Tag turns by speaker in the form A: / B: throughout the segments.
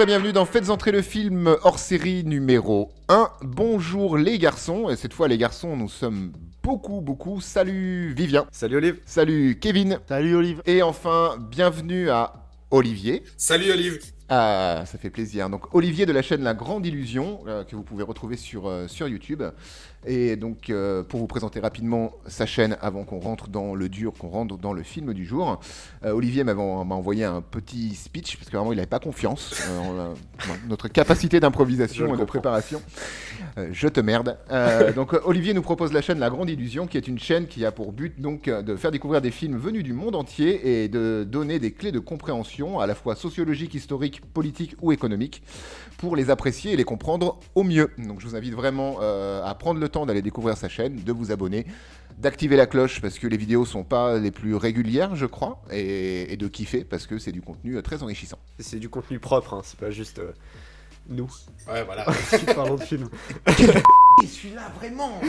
A: Bonjour et bienvenue dans Faites entrer le film hors série numéro 1. Bonjour les garçons, et cette fois les garçons, nous sommes beaucoup, beaucoup. Salut Vivien.
B: Salut Olive.
A: Salut Kevin.
C: Salut Olive.
A: Et enfin, bienvenue à Olivier.
D: Salut Olive.
A: Ah, ça fait plaisir. Donc Olivier de la chaîne La Grande Illusion, euh, que vous pouvez retrouver sur, euh, sur YouTube. Et donc euh, pour vous présenter rapidement sa chaîne avant qu'on rentre dans le dur, qu'on rentre dans le film du jour, Olivier m'a envoyé un petit speech parce que vraiment il n'avait pas confiance en notre capacité d'improvisation et de préparation. Je te merde. Donc Olivier nous propose la chaîne La Grande Illusion, qui est une chaîne qui a pour but donc de faire découvrir des films venus du monde entier et de donner des clés de compréhension à la fois sociologiques, historiques, politiques ou économiques pour les apprécier et les comprendre au mieux. Donc je vous invite vraiment euh, à prendre le temps d'aller découvrir sa chaîne, de vous abonner, d'activer la cloche parce que les vidéos sont pas les plus régulières, je crois, et, et de kiffer parce que c'est du contenu euh, très enrichissant.
B: C'est du contenu propre, hein, c'est pas juste euh, nous
D: Ouais, voilà.
B: qui parlons de film.
A: Celui-là vraiment?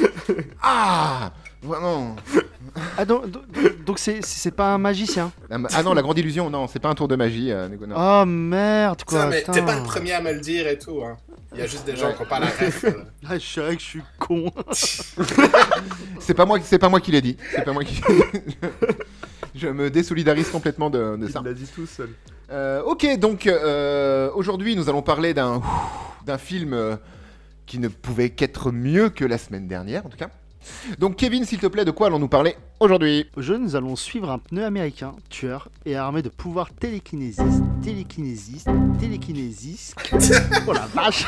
A: Ah Vraiment
C: Ah donc donc- c'est c'est pas un magicien.
A: Ah non, la grande illusion, non, c'est pas un tour de magie, euh.
C: Oh merde quoi.
D: T'es pas le premier à me le dire et tout. Hein. Il y a juste des gens qui ont pas la ref. euh.
C: Ah, je sais que je suis con.
A: C'est pas moi, c'est pas moi qui l'ai dit. C'est pas moi qui. Je me désolidarise complètement de, de ça.
B: Il l'a dit tout seul.
A: Euh, ok, donc euh, aujourd'hui nous allons parler d'un d'un film qui ne pouvait qu'être mieux que la semaine dernière, en tout cas. Donc Kevin, s'il te plaît, de quoi allons-nous parler aujourd'hui?
C: Au jeu, nous allons suivre un pneu américain, tueur et armé de pouvoirs télékinésistes, télékinésistes, télékinésistes. oh la vache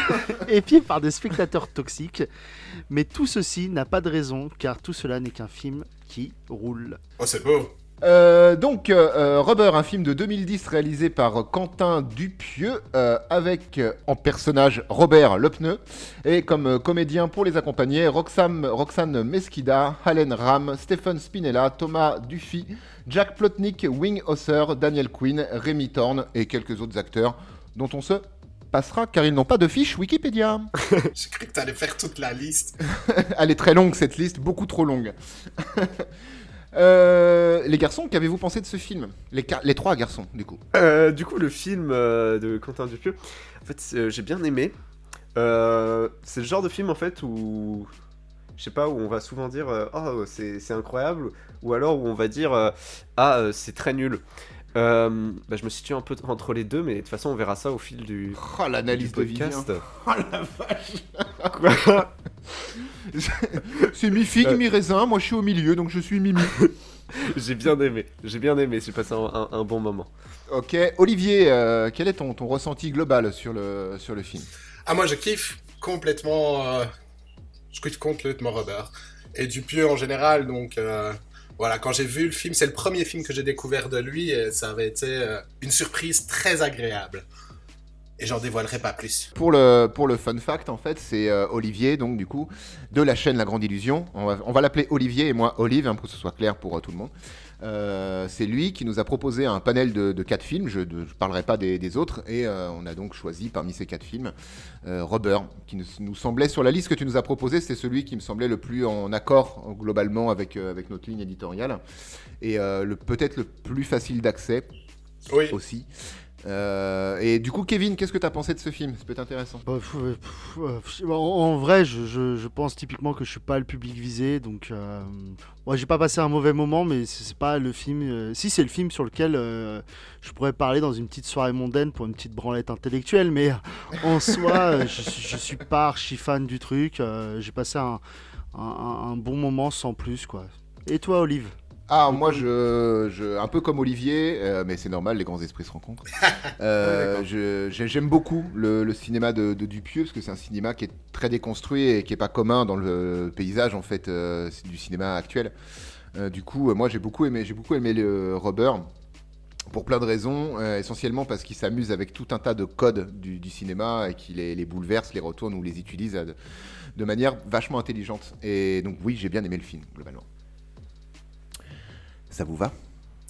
C: Épié par des spectateurs toxiques. Mais tout ceci n'a pas de raison, car tout cela n'est qu'un film qui roule.
D: Oh, c'est beau.
A: Euh, donc, euh, euh, Rubber, un film de 2010 réalisé par Quentin Dupieux, euh, avec en personnage Robert Lepneu, et comme comédien pour les accompagner, Roxane, Roxane Mesquida, Halen Ram, Stephen Spinella, Thomas Duffy, Jack Plotnick, Wing Hosser, Daniel Quinn, Rémi Thorne et quelques autres acteurs dont on se passera car ils n'ont pas de fiche Wikipédia.
D: J'ai cru que t'allais faire toute la liste.
A: Elle est très longue cette liste, beaucoup trop longue. Euh, les garçons, qu'avez-vous pensé de ce film? Les, trois garçons, du coup.
B: Euh, du coup, le film euh, de Quentin Dupieux, en fait, j'ai bien aimé. C'est le genre de film en fait où, je sais pas, où on va souvent dire oh c'est incroyable, ou alors où on va dire ah c'est très nul. Euh, bah, je me situe un peu entre les deux, mais de toute façon on verra ça au fil du,
A: Oh, l'analyse de
B: podcast.
A: Oh la vache
B: Quoi?
A: C'est mi-figue,
B: Euh.
A: mi-raisin, moi je suis au milieu, donc je suis Mimi.
B: J'ai bien aimé, j'ai bien aimé, j'ai passé un, un- un bon moment.
A: ok, Olivier, euh, quel est ton, ton ressenti global sur le, sur le film?
D: Ah, moi, je kiffe complètement. euh, Je kiffe complètement Robert. Et Dupieux en général, donc. euh, Voilà, quand j'ai vu le film, c'est le premier film que j'ai découvert de lui et ça avait été une surprise très agréable. Et j'en dévoilerai pas plus.
A: pour le, pour le fun fact, en fait, c'est euh, Olivier, donc du coup, de la chaîne La Grande Illusion. On va, on va l'appeler Olivier et moi Olive, hein, pour que ce soit clair pour euh, tout le monde. Euh, c'est lui qui nous a proposé un panel de, de quatre films, je ne parlerai pas des, des autres, et on a donc choisi parmi ces quatre films Rubber, qui nous, nous semblait, sur la liste que tu nous as proposé, c'est celui qui me semblait le plus en accord globalement avec, avec notre ligne éditoriale, et le- peut-être le plus facile d'accès
D: Oui.
A: aussi. Euh, et du coup, Kevin, qu'est-ce que tu as pensé de ce film? Ça peut être intéressant.
C: Bah, euh, euh, pff, en, vrai, je, pense typiquement que je suis pas le public visé, donc euh, moi j'ai pas passé un mauvais moment, mais c'est pas le film. si c'est le film sur lequel je pourrais parler dans une petite soirée mondaine pour une petite branlette intellectuelle, mais en soi, je, je suis pas archi fan du truc. j'ai passé un- un bon moment sans plus, quoi. Et toi, Olive?
A: Ah, moi, je, je- un peu comme Olivier, euh, mais c'est normal, les grands esprits se rencontrent. Euh, J'aime beaucoup le, le cinéma de, de Dupieux, parce que c'est un cinéma qui est très déconstruit et qui est pas commun dans le paysage, en fait, euh, du cinéma actuel. Du coup, moi, j'ai beaucoup aimé, j'ai beaucoup aimé le Rubber. Pour plein de raisons, essentiellement parce qu'il s'amuse avec tout un tas de codes du, du cinéma et qu'il les, les bouleverse, les retourne ou les utilise de, de manière vachement intelligente. Et donc oui, j'ai bien aimé le film, globalement. Ça vous va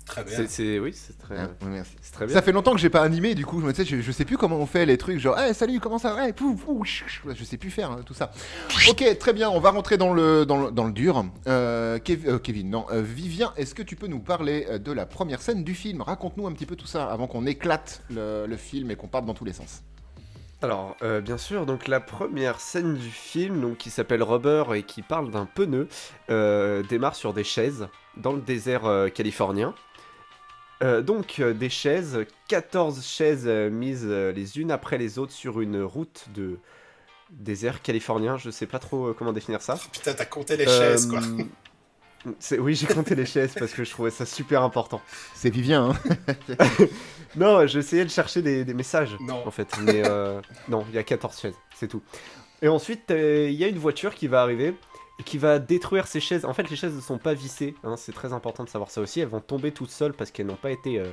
D: Très bien.
B: C'est, oui, c'est très,
A: merci.
B: c'est très bien.
A: Ça fait longtemps que j'ai pas animé, du coup, je, sais, je, je sais plus comment on fait les trucs, genre, hey, salut, comment ça va? Chut. Je sais plus faire hein, tout ça. Ok, très bien, on va rentrer dans le, dans le, dans le dur. Euh, Kev- euh, Kevin, non, euh, Vivien, est-ce que tu peux nous parler de la première scène du film? Raconte-nous un petit peu tout ça avant qu'on éclate le, le film et qu'on parte dans tous les sens.
B: Alors, euh, bien sûr, donc la première scène du film, donc, qui s'appelle Rubber et qui parle d'un pneu, euh, démarre sur des chaises dans le désert euh, californien. Donc, des chaises, 14 chaises mises les unes après les autres sur une route de désert californien. Je sais pas trop comment définir ça.
D: Putain, t'as compté les chaises, quoi.
B: C'est- Oui, j'ai compté les chaises parce que je trouvais ça super important.
A: C'est Vivien, hein
B: Non, j'essayais de chercher des, des messages,
D: Non.
B: en fait. Mais euh, non, il y a 14 chaises, c'est tout. Et ensuite, euh, il y a une voiture qui va arriver et qui va détruire ces chaises. En fait, les chaises ne sont pas vissées, hein, c'est très important de savoir ça aussi. Elles vont tomber toutes seules parce qu'elles n'ont pas été euh,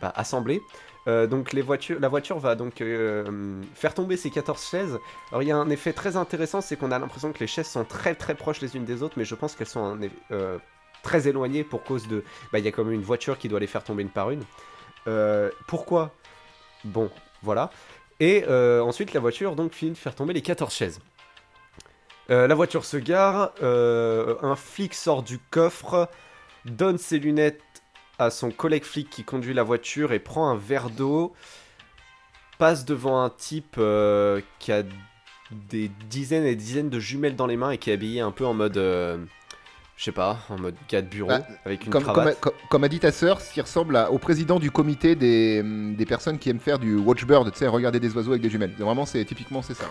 B: bah, assemblées. Euh, donc la voiture va donc euh, faire tomber ces 14 chaises. Alors il y a un effet très intéressant, c'est qu'on a l'impression que les chaises sont très très proches les unes des autres, mais je pense qu'elles sont euh, très éloignées pour cause de... Bah, il y a quand même une voiture qui doit les faire tomber une par une. Pourquoi? Bon, voilà. Et ensuite, la voiture donc finit de faire tomber les 14 chaises. La voiture se gare, un flic sort du coffre, donne ses lunettes à son collègue flic qui conduit la voiture et prend un verre d'eau, passe devant un type euh, qui a des dizaines et des dizaines de jumelles dans les mains et qui est habillé un peu en mode, euh, je sais pas, en mode gars de bureau
A: Bah,
B: avec une
A: comme, comme,
B: cravate.
A: a, comme- comme a dit ta sœur, ce qui ressemble à- au président du comité des, hum, des personnes qui aiment faire du watchbird, tu sais, regarder des oiseaux avec des jumelles. Vraiment, c'est typiquement c'est ça.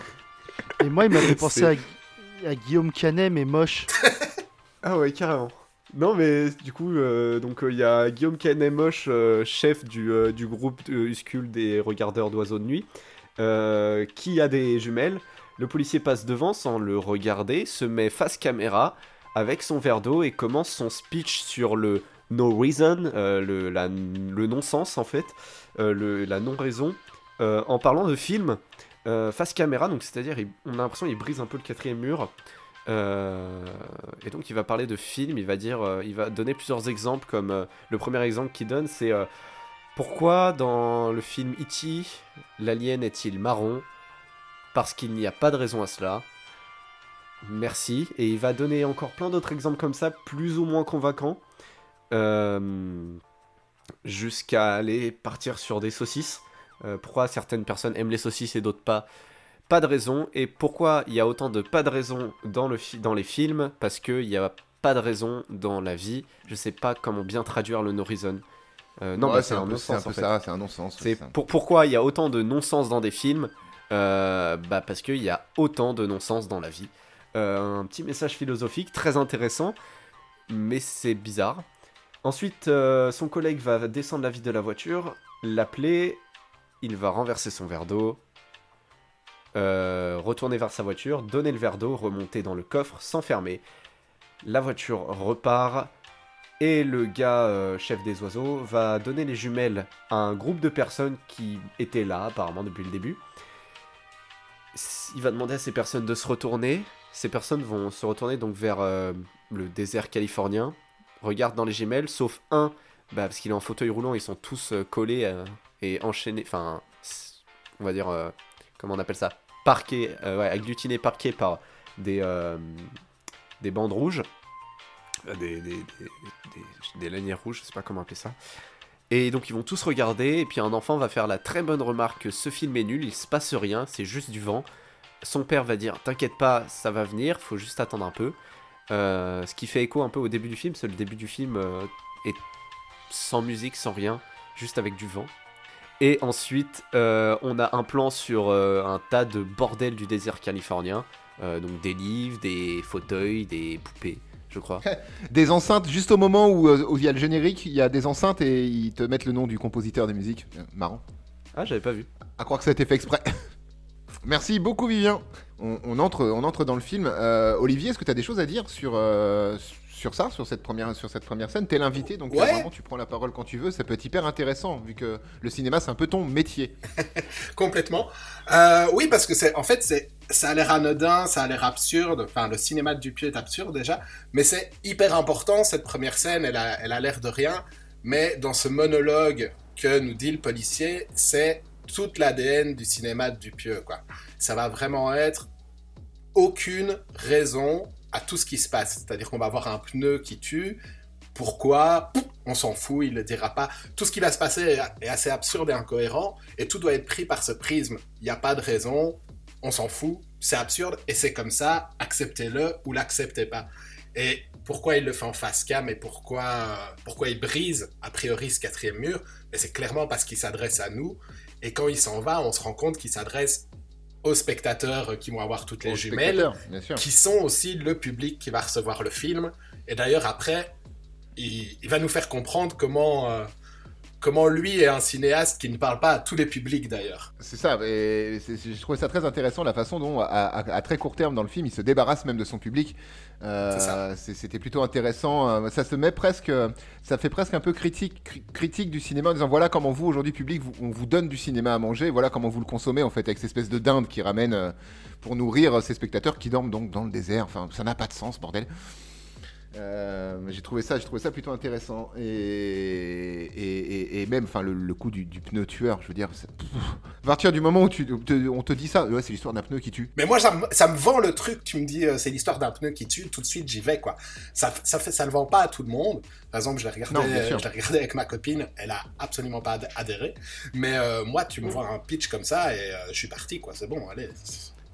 C: Et moi, il m'a fait penser
B: C'est-
C: à, à Guillaume Canet, mais moche.
B: Ah ouais, carrément. Non, mais du coup, euh, donc euh, il y a Guillaume Canet-Moche, euh, chef du, du groupe Uscule des regardeurs d'oiseaux de nuit, qui a des jumelles. Le policier passe devant sans le regarder, se met face caméra avec son verre d'eau et commence son speech sur le no reason, le, non-sens en fait, la non-raison, en parlant de film face caméra, donc c'est-à-dire on a l'impression qu'il brise un peu le quatrième mur. Euh, et donc il va parler de film, il va dire, euh, il va donner plusieurs exemples comme euh, le premier exemple qu'il donne c'est pourquoi dans le film E.T. l'alien est-il marron? Parce qu'il n'y a pas de raison à cela. Merci. Et il va donner encore plein d'autres exemples comme ça, plus ou moins convaincants, jusqu'à aller partir sur des saucisses. Pourquoi certaines personnes aiment les saucisses et d'autres pas? Pas de raison. Et pourquoi il y a autant de pas de raison dans, le dans les films Parce qu'il n'y a pas de raison dans la vie. Je sais pas comment bien traduire le no reason. Euh, non,
A: Ouais,
B: bah,
A: c'est un, peu- c'est un
B: non-sens
A: c'est un non-sens.
B: C'est
A: ça.
B: pour, pourquoi il y a autant de non-sens dans des films Euh, bah Parce qu'il y a autant de non-sens dans la vie. Euh, un petit message philosophique très intéressant, mais c'est bizarre. Ensuite, son collègue va descendre la vitre de la voiture, l'appeler, il va renverser son verre d'eau, euh, retourner vers sa voiture, donner le verre d'eau, remonter dans le coffre, s'enfermer. La voiture repart et le gars euh, chef des oiseaux va donner les jumelles à un groupe de personnes qui étaient là apparemment depuis le début. Il va demander à ces personnes de se retourner. Ces personnes vont se retourner donc vers euh, le désert californien. Regardent dans les jumelles, sauf un, bah, parce qu'il est en fauteuil roulant, ils sont tous collés et enchaînés, enfin, on va dire, comment on appelle ça? Parqués, euh, ouais, agglutinés, parqués par des, euh, des bandes rouges. Euh, Des, des, des, lanières rouges, je sais pas comment appeler ça. Et donc ils vont tous regarder, et puis un enfant va faire la très bonne remarque que ce film est nul, il se passe rien, c'est juste du vent. Son père va dire T'inquiète pas, ça va venir, faut juste attendre un peu. Ce qui fait écho un peu au début du film, c'est le début du film est sans musique, sans rien, juste avec du vent. Et ensuite, euh, on a un plan sur euh, un tas de bordel du désert californien. Euh, donc des livres, des fauteuils, des poupées, je crois.
A: Des enceintes, juste au moment où, il y a le générique, il y a des enceintes et ils te mettent le nom du compositeur des musiques. Marrant.
B: Ah, j'avais pas vu.
A: À croire que ça a été fait exprès. Merci beaucoup, Vivien. On, on entre, on entre dans le film. Olivier, est-ce que tu as des choses à dire sur, sur ça, sur cette première, sur cette première scène T'es l'invité, donc euh, vraiment tu prends la parole quand tu veux. Ça peut être hyper intéressant, vu que le cinéma, c'est un peu ton métier.
D: Complètement. Euh, oui, parce que c'est, en fait, c'est, ça a l'air anodin, ça a l'air absurde. Enfin, le cinéma de Dupieux est absurde déjà, mais c'est hyper important. Cette première scène, elle a, elle a l'air de rien, mais dans ce monologue que nous dit le policier, c'est toute l'ADN du cinéma de Dupieux, quoi. Ça va vraiment être aucune raison à tout ce qui se passe. C'est-à-dire qu'on va avoir un pneu qui tue. Pourquoi? On s'en fout, il ne le dira pas. Tout ce qui va se passer est assez absurde et incohérent, et tout doit être pris par ce prisme. Il n'y a pas de raison, on s'en fout, c'est absurde, et c'est comme ça, acceptez-le ou l'acceptez pas. Et pourquoi il le fait en face cam et pourquoi, pourquoi il brise a priori ce quatrième mur? C'est clairement parce qu'il s'adresse à nous, et quand il s'en va, on se rend compte qu'il s'adresse aux spectateurs qui vont avoir toutes les jumelles, qui sont aussi le public qui va recevoir le film. Et d'ailleurs, après, il, va nous faire comprendre comment, euh, comment lui est un cinéaste qui ne parle pas à tous les publics d'ailleurs.
A: C'est ça, et je trouvais ça très intéressant la façon dont, à, très court terme dans le film, il se débarrasse même de son public. Euh, c'était plutôt intéressant. Euh, ça se met presque, ça fait presque un peu critique, critique du cinéma en disant voilà comment vous aujourd'hui public, on vous donne du cinéma à manger, voilà comment vous le consommez en fait avec cette espèce de dinde qui ramène euh, pour nourrir ces spectateurs qui dorment donc dans le désert. Enfin, ça n'a pas de sens, bordel. Euh, j'ai trouvé ça, j'ai trouvé ça plutôt intéressant et, et, même, enfin, le, coup du, pneu tueur, je veux dire, à partir du moment où tu, on te dit ça, ouais, c'est l'histoire d'un pneu qui tue.
D: Mais moi, ça, ça, me vend le truc. Tu me dis, euh, c'est l'histoire d'un pneu qui tue. Tout de suite, j'y vais, quoi. Ça, ça fait, ça le vend pas à tout le monde. Par exemple, je l'ai regardé, regardé avec ma copine. Elle a absolument pas adhéré. Mais euh, moi, tu me vois un pitch comme ça et je suis parti, quoi. C'est bon, allez.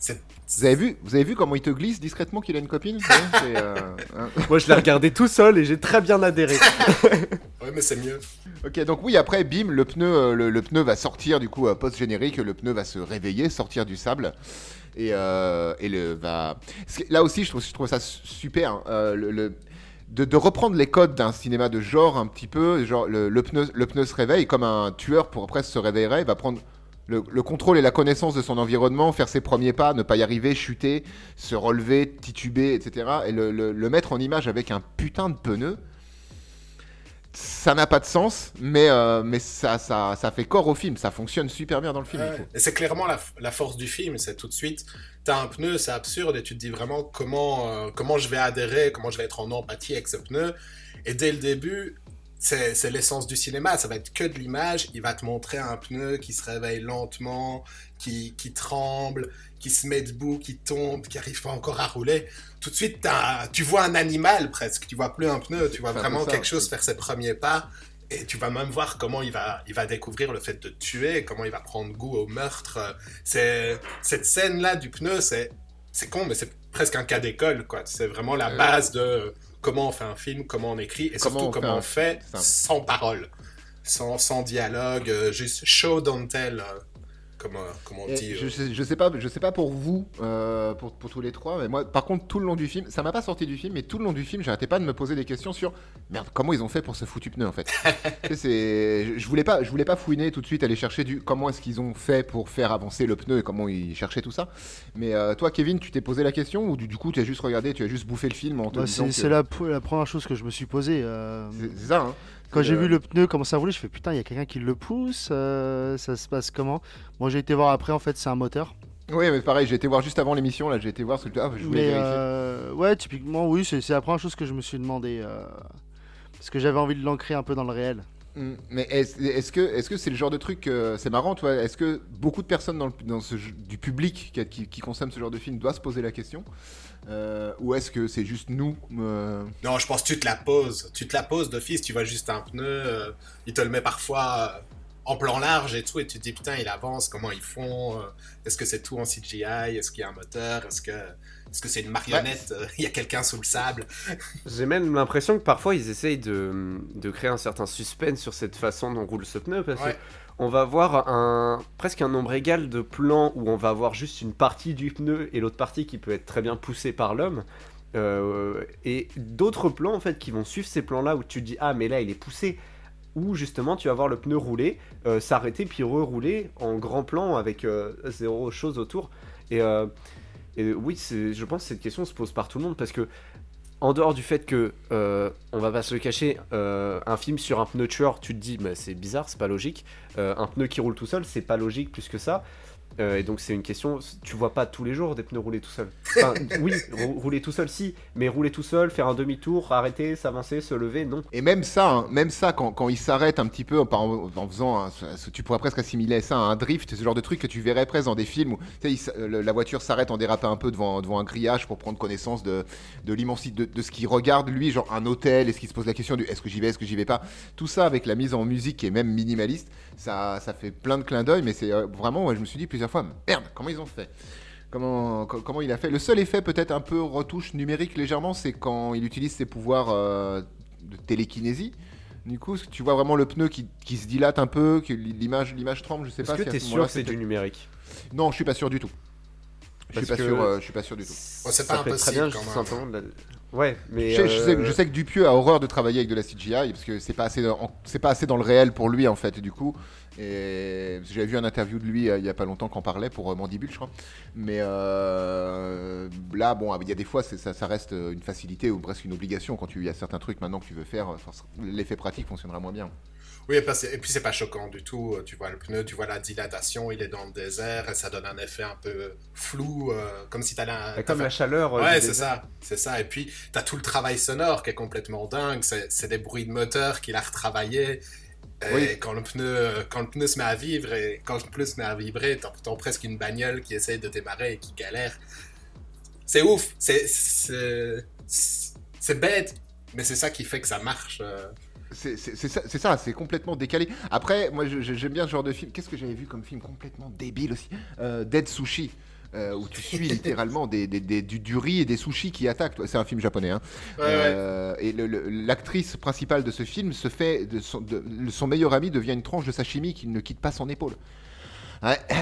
A: Vous avez, vu, vous avez vu comment il te glisse discrètement qu'il a une copine
B: euh, hein. Moi, je l'ai regardé tout seul et j'ai très bien adhéré.
D: ouais, mais c'est mieux.
A: Ok, donc oui, après, bim, le pneu, euh, le, pneu va sortir du coup euh, post-générique, le pneu va se réveiller, sortir du sable. Et, et le, va... Là aussi, je trouve, je trouve ça super. Hein, le, de, de, reprendre les codes d'un cinéma de genre un petit peu. Genre, le, pneu, le pneu se réveille comme un tueur pour après se réveillerait. Il va prendre le, contrôle et la connaissance de son environnement, faire ses premiers pas, ne pas y arriver, chuter, se relever, tituber, etc. Et le, mettre en image avec un putain de pneu, ça n'a pas de sens, mais, euh, mais ça, ça, ça, fait corps au film, ça fonctionne super bien dans le film.
D: Et c'est clairement la, force du film, c'est tout de suite, t'as un pneu, c'est absurde, et tu te dis vraiment comment, euh, comment je vais adhérer, comment je vais être en empathie avec ce pneu. Et dès le début, c'est l'essence du cinéma, ça va être que de l'image, il va te montrer un pneu qui se réveille lentement, qui, qui tremble, qui se met debout, qui tombe, qui arrive pas encore à rouler. Tout de suite, tu vois un animal presque, tu vois plus un pneu, tu vois vraiment quelque chose faire ses premiers pas. Et tu vas même voir comment il va, il va découvrir le fait de tuer, comment il va prendre goût au meurtre. C'est cette scène-là du pneu, c'est c'est con, mais c'est presque un cas d'école, quoi. C'est vraiment la base de comment on fait un film, comment on écrit, et surtout comment on fait sans parole, sans, sans dialogue, euh, juste show don't tell. Comment, comment on dit
A: je, euh. sais, je, sais pas, je sais pas pour vous, euh, pour, pour, tous les trois, mais moi, par contre, tout le long du film, ça m'a pas sorti du film, mais tout le long du film, j'arrêtais pas de me poser des questions sur merde, comment ils ont fait pour ce foutu pneu en fait. c'est, je voulais pas, je voulais pas fouiner tout de suite, aller chercher du comment est-ce qu'ils ont fait pour faire avancer le pneu et comment ils cherchaient tout ça. Mais euh, toi, Kevin, tu t'es posé la question ou du, coup, tu as juste regardé, tu as juste bouffé le film en te
C: bah, C'est la, la, première chose que je me suis posé.
A: C'est ça. Hein.
C: Quand j'ai vu le pneu commencer à rouler, je fais putain, il y a quelqu'un qui le pousse. Euh, ça se passe comment? Moi, j'ai été voir après, en fait, c'est un moteur.
A: Oui, mais pareil, j'ai été voir juste avant l'émission. Là, j'ai été voir ce que ah, je voulais
C: euh, ouais, typiquement, oui, c'est la première chose que je me suis demandé. Euh, parce que j'avais envie de l'ancrer un peu dans le réel.
A: Mm. Mais est-ce que est-ce que c'est le genre de truc c'est marrant toi Est-ce que beaucoup de personnes dans, dans ce, du public qui, qui, consomme ce genre de film doivent se poser la question? Euh, ou est-ce que c'est juste nous euh?
D: Non, je pense que tu te la poses. Tu te la poses d'office, tu vois juste un pneu, euh, il te le met parfois en plan large et tout, et tu te dis putain, il avance, comment ils font Est-ce que c'est tout en CGI Est-ce qu'il y a un moteur Est-ce que est-ce que c'est une marionnette Il y a quelqu'un sous le sable?
B: J'ai même l'impression que parfois ils essayent de, de, créer un certain suspense sur cette façon dont roule ce pneu, parce que on va avoir un, presque un nombre égal de plans où on va avoir juste une partie du pneu et l'autre partie qui peut être très bien poussée par l'homme. Euh, et d'autres plans en fait qui vont suivre ces plans là où tu dis ah mais là il est poussé où justement tu vas voir le pneu rouler, euh, s'arrêter puis rerouler en grand plan avec euh, zéro chose autour. Et, et oui, je pense que cette question se pose par tout le monde parce que en dehors du fait que, euh, on va pas se le cacher, euh, un film sur un pneu tueur, tu te dis, c'est bizarre, c'est pas logique. Euh, un pneu qui roule tout seul, c'est pas logique plus que ça. Et donc c'est une question, tu vois pas tous les jours des pneus rouler tout seul. oui, rouler tout seul, si, mais rouler tout seul, faire un demi-tour, arrêter, s'avancer, se lever, non.
A: Et même ça, hein, même ça, quand, quand il s'arrête un petit peu en, en faisant, tu pourrais presque assimiler ça à un drift, ce genre de truc que tu verrais presque dans des films où la voiture s'arrête en dérapant un peu devant, devant un grillage pour prendre connaissance de, de l'immensité de, ce qu'il regarde, lui, genre un hôtel, est-ce qu'il se pose la question du est-ce que j'y vais, est-ce que j'y vais pas. Tout ça avec la mise en musique qui est même minimaliste, ça, ça fait plein de clins d'œil, mais c'est euh, vraiment, moi, je me suis dit plusieurs fois, merde, comment ils ont fait? Comment, comment il a fait? Le seul effet peut-être un peu retouche numérique légèrement, c'est quand il utilise ses pouvoirs euh, de télékinésie. Du coup, tu vois vraiment le pneu qui, qui se dilate un peu, que l'image, l'image tremble, je sais pas.
B: Est-ce que tu es sûr que c'est du numérique?
A: Non, je suis pas sûr du tout. Je suis pas sûr, euh, je suis pas sûr du tout.
D: c'est pas impossible très bien, quand même.
B: Ouais, mais
A: je, sais, je, sais, que Dupieux a horreur de travailler avec de la CGI parce que c'est pas assez, c'est pas assez dans le réel pour lui en fait. Du coup, et j'avais vu un interview de lui euh, il y a pas longtemps qu'on parlait pour euh, Mandibule, je crois. Mais euh, là, bon, il y a des fois, ça, ça, reste une facilité ou presque une obligation quand tu y a certains trucs maintenant que tu veux faire. L'effet pratique fonctionnera moins bien.
D: Oui, et puis c'est pas choquant du tout. Tu vois le pneu, tu vois la dilatation, il est dans le désert et ça donne un effet un peu flou, comme si t'allais. Un...
B: Comme la chaleur.
D: Ouais, c'est ça, c'est ça. Et puis t'as tout le travail sonore qui est complètement dingue. C'est des bruits de moteur qu'il a retravaillé. Oui. Quand, le pneu, quand le pneu se met à vivre et quand le pneu se met à vibrer, t'entends presque une bagnole qui essaye de démarrer et qui galère. C'est ouf, c'est c'est bête, mais c'est ça qui fait que ça marche. Euh.
A: C'est ça, c'est complètement décalé. Après, moi j'aime bien ce genre de film. Qu'est-ce que j'avais vu comme film complètement débile aussi? Euh, Dead Sushi. Euh, où tu suis littéralement des, du, riz et des sushis qui attaquent. C'est un film japonais. Hein. Euh, et l'actrice principale de ce film se fait de son, son, meilleur ami devient une tranche de sashimi qui ne quitte pas son épaule.
D: Ouais.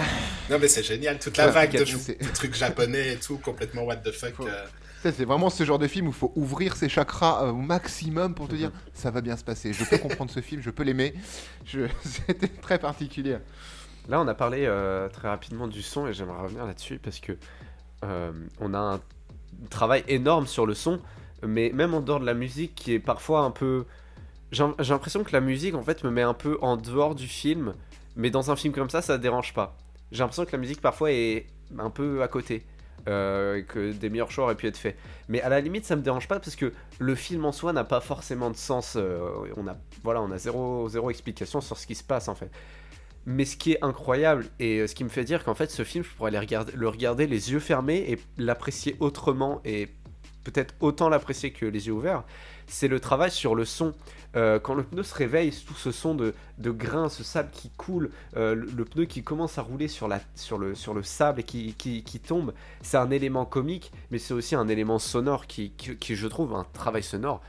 D: Non mais c'est génial, toute la vague de, trucs japonais et tout, complètement what the fuck. Euh.
A: C'est vraiment ce genre de film où il faut ouvrir ses chakras au maximum pour te dire ça va bien se passer. Je peux comprendre ce film, je peux l'aimer. C'était très particulier.
B: Là, on a parlé euh, très rapidement du son et j'aimerais revenir là-dessus parce que euh, on a un travail énorme sur le son, mais même en dehors de la musique qui est parfois un peu. J'ai l'impression que la musique en fait me met un peu en dehors du film, mais dans un film comme ça, ça dérange pas. J'ai l'impression que la musique parfois est un peu à côté. Euh, que des meilleurs choix auraient pu être faits. Mais à la limite, ça me dérange pas parce que le film en soi n'a pas forcément de sens. on a, voilà, on a zéro, zéro explication sur ce qui se passe en fait. Mais ce qui est incroyable et euh, ce qui me fait dire qu'en fait ce film, je pourrais le regarder les yeux fermés et l'apprécier autrement et peut-être autant l'apprécier que les yeux ouverts, c'est le travail sur le son. Euh, quand le pneu se réveille, tout ce son de, de grains, ce sable qui coule, euh, le, pneu qui commence à rouler sur, le, sur le sable et qui, qui, qui tombe, c'est un élément comique, mais c'est aussi un élément sonore qui, qui, je trouve, un travail sonore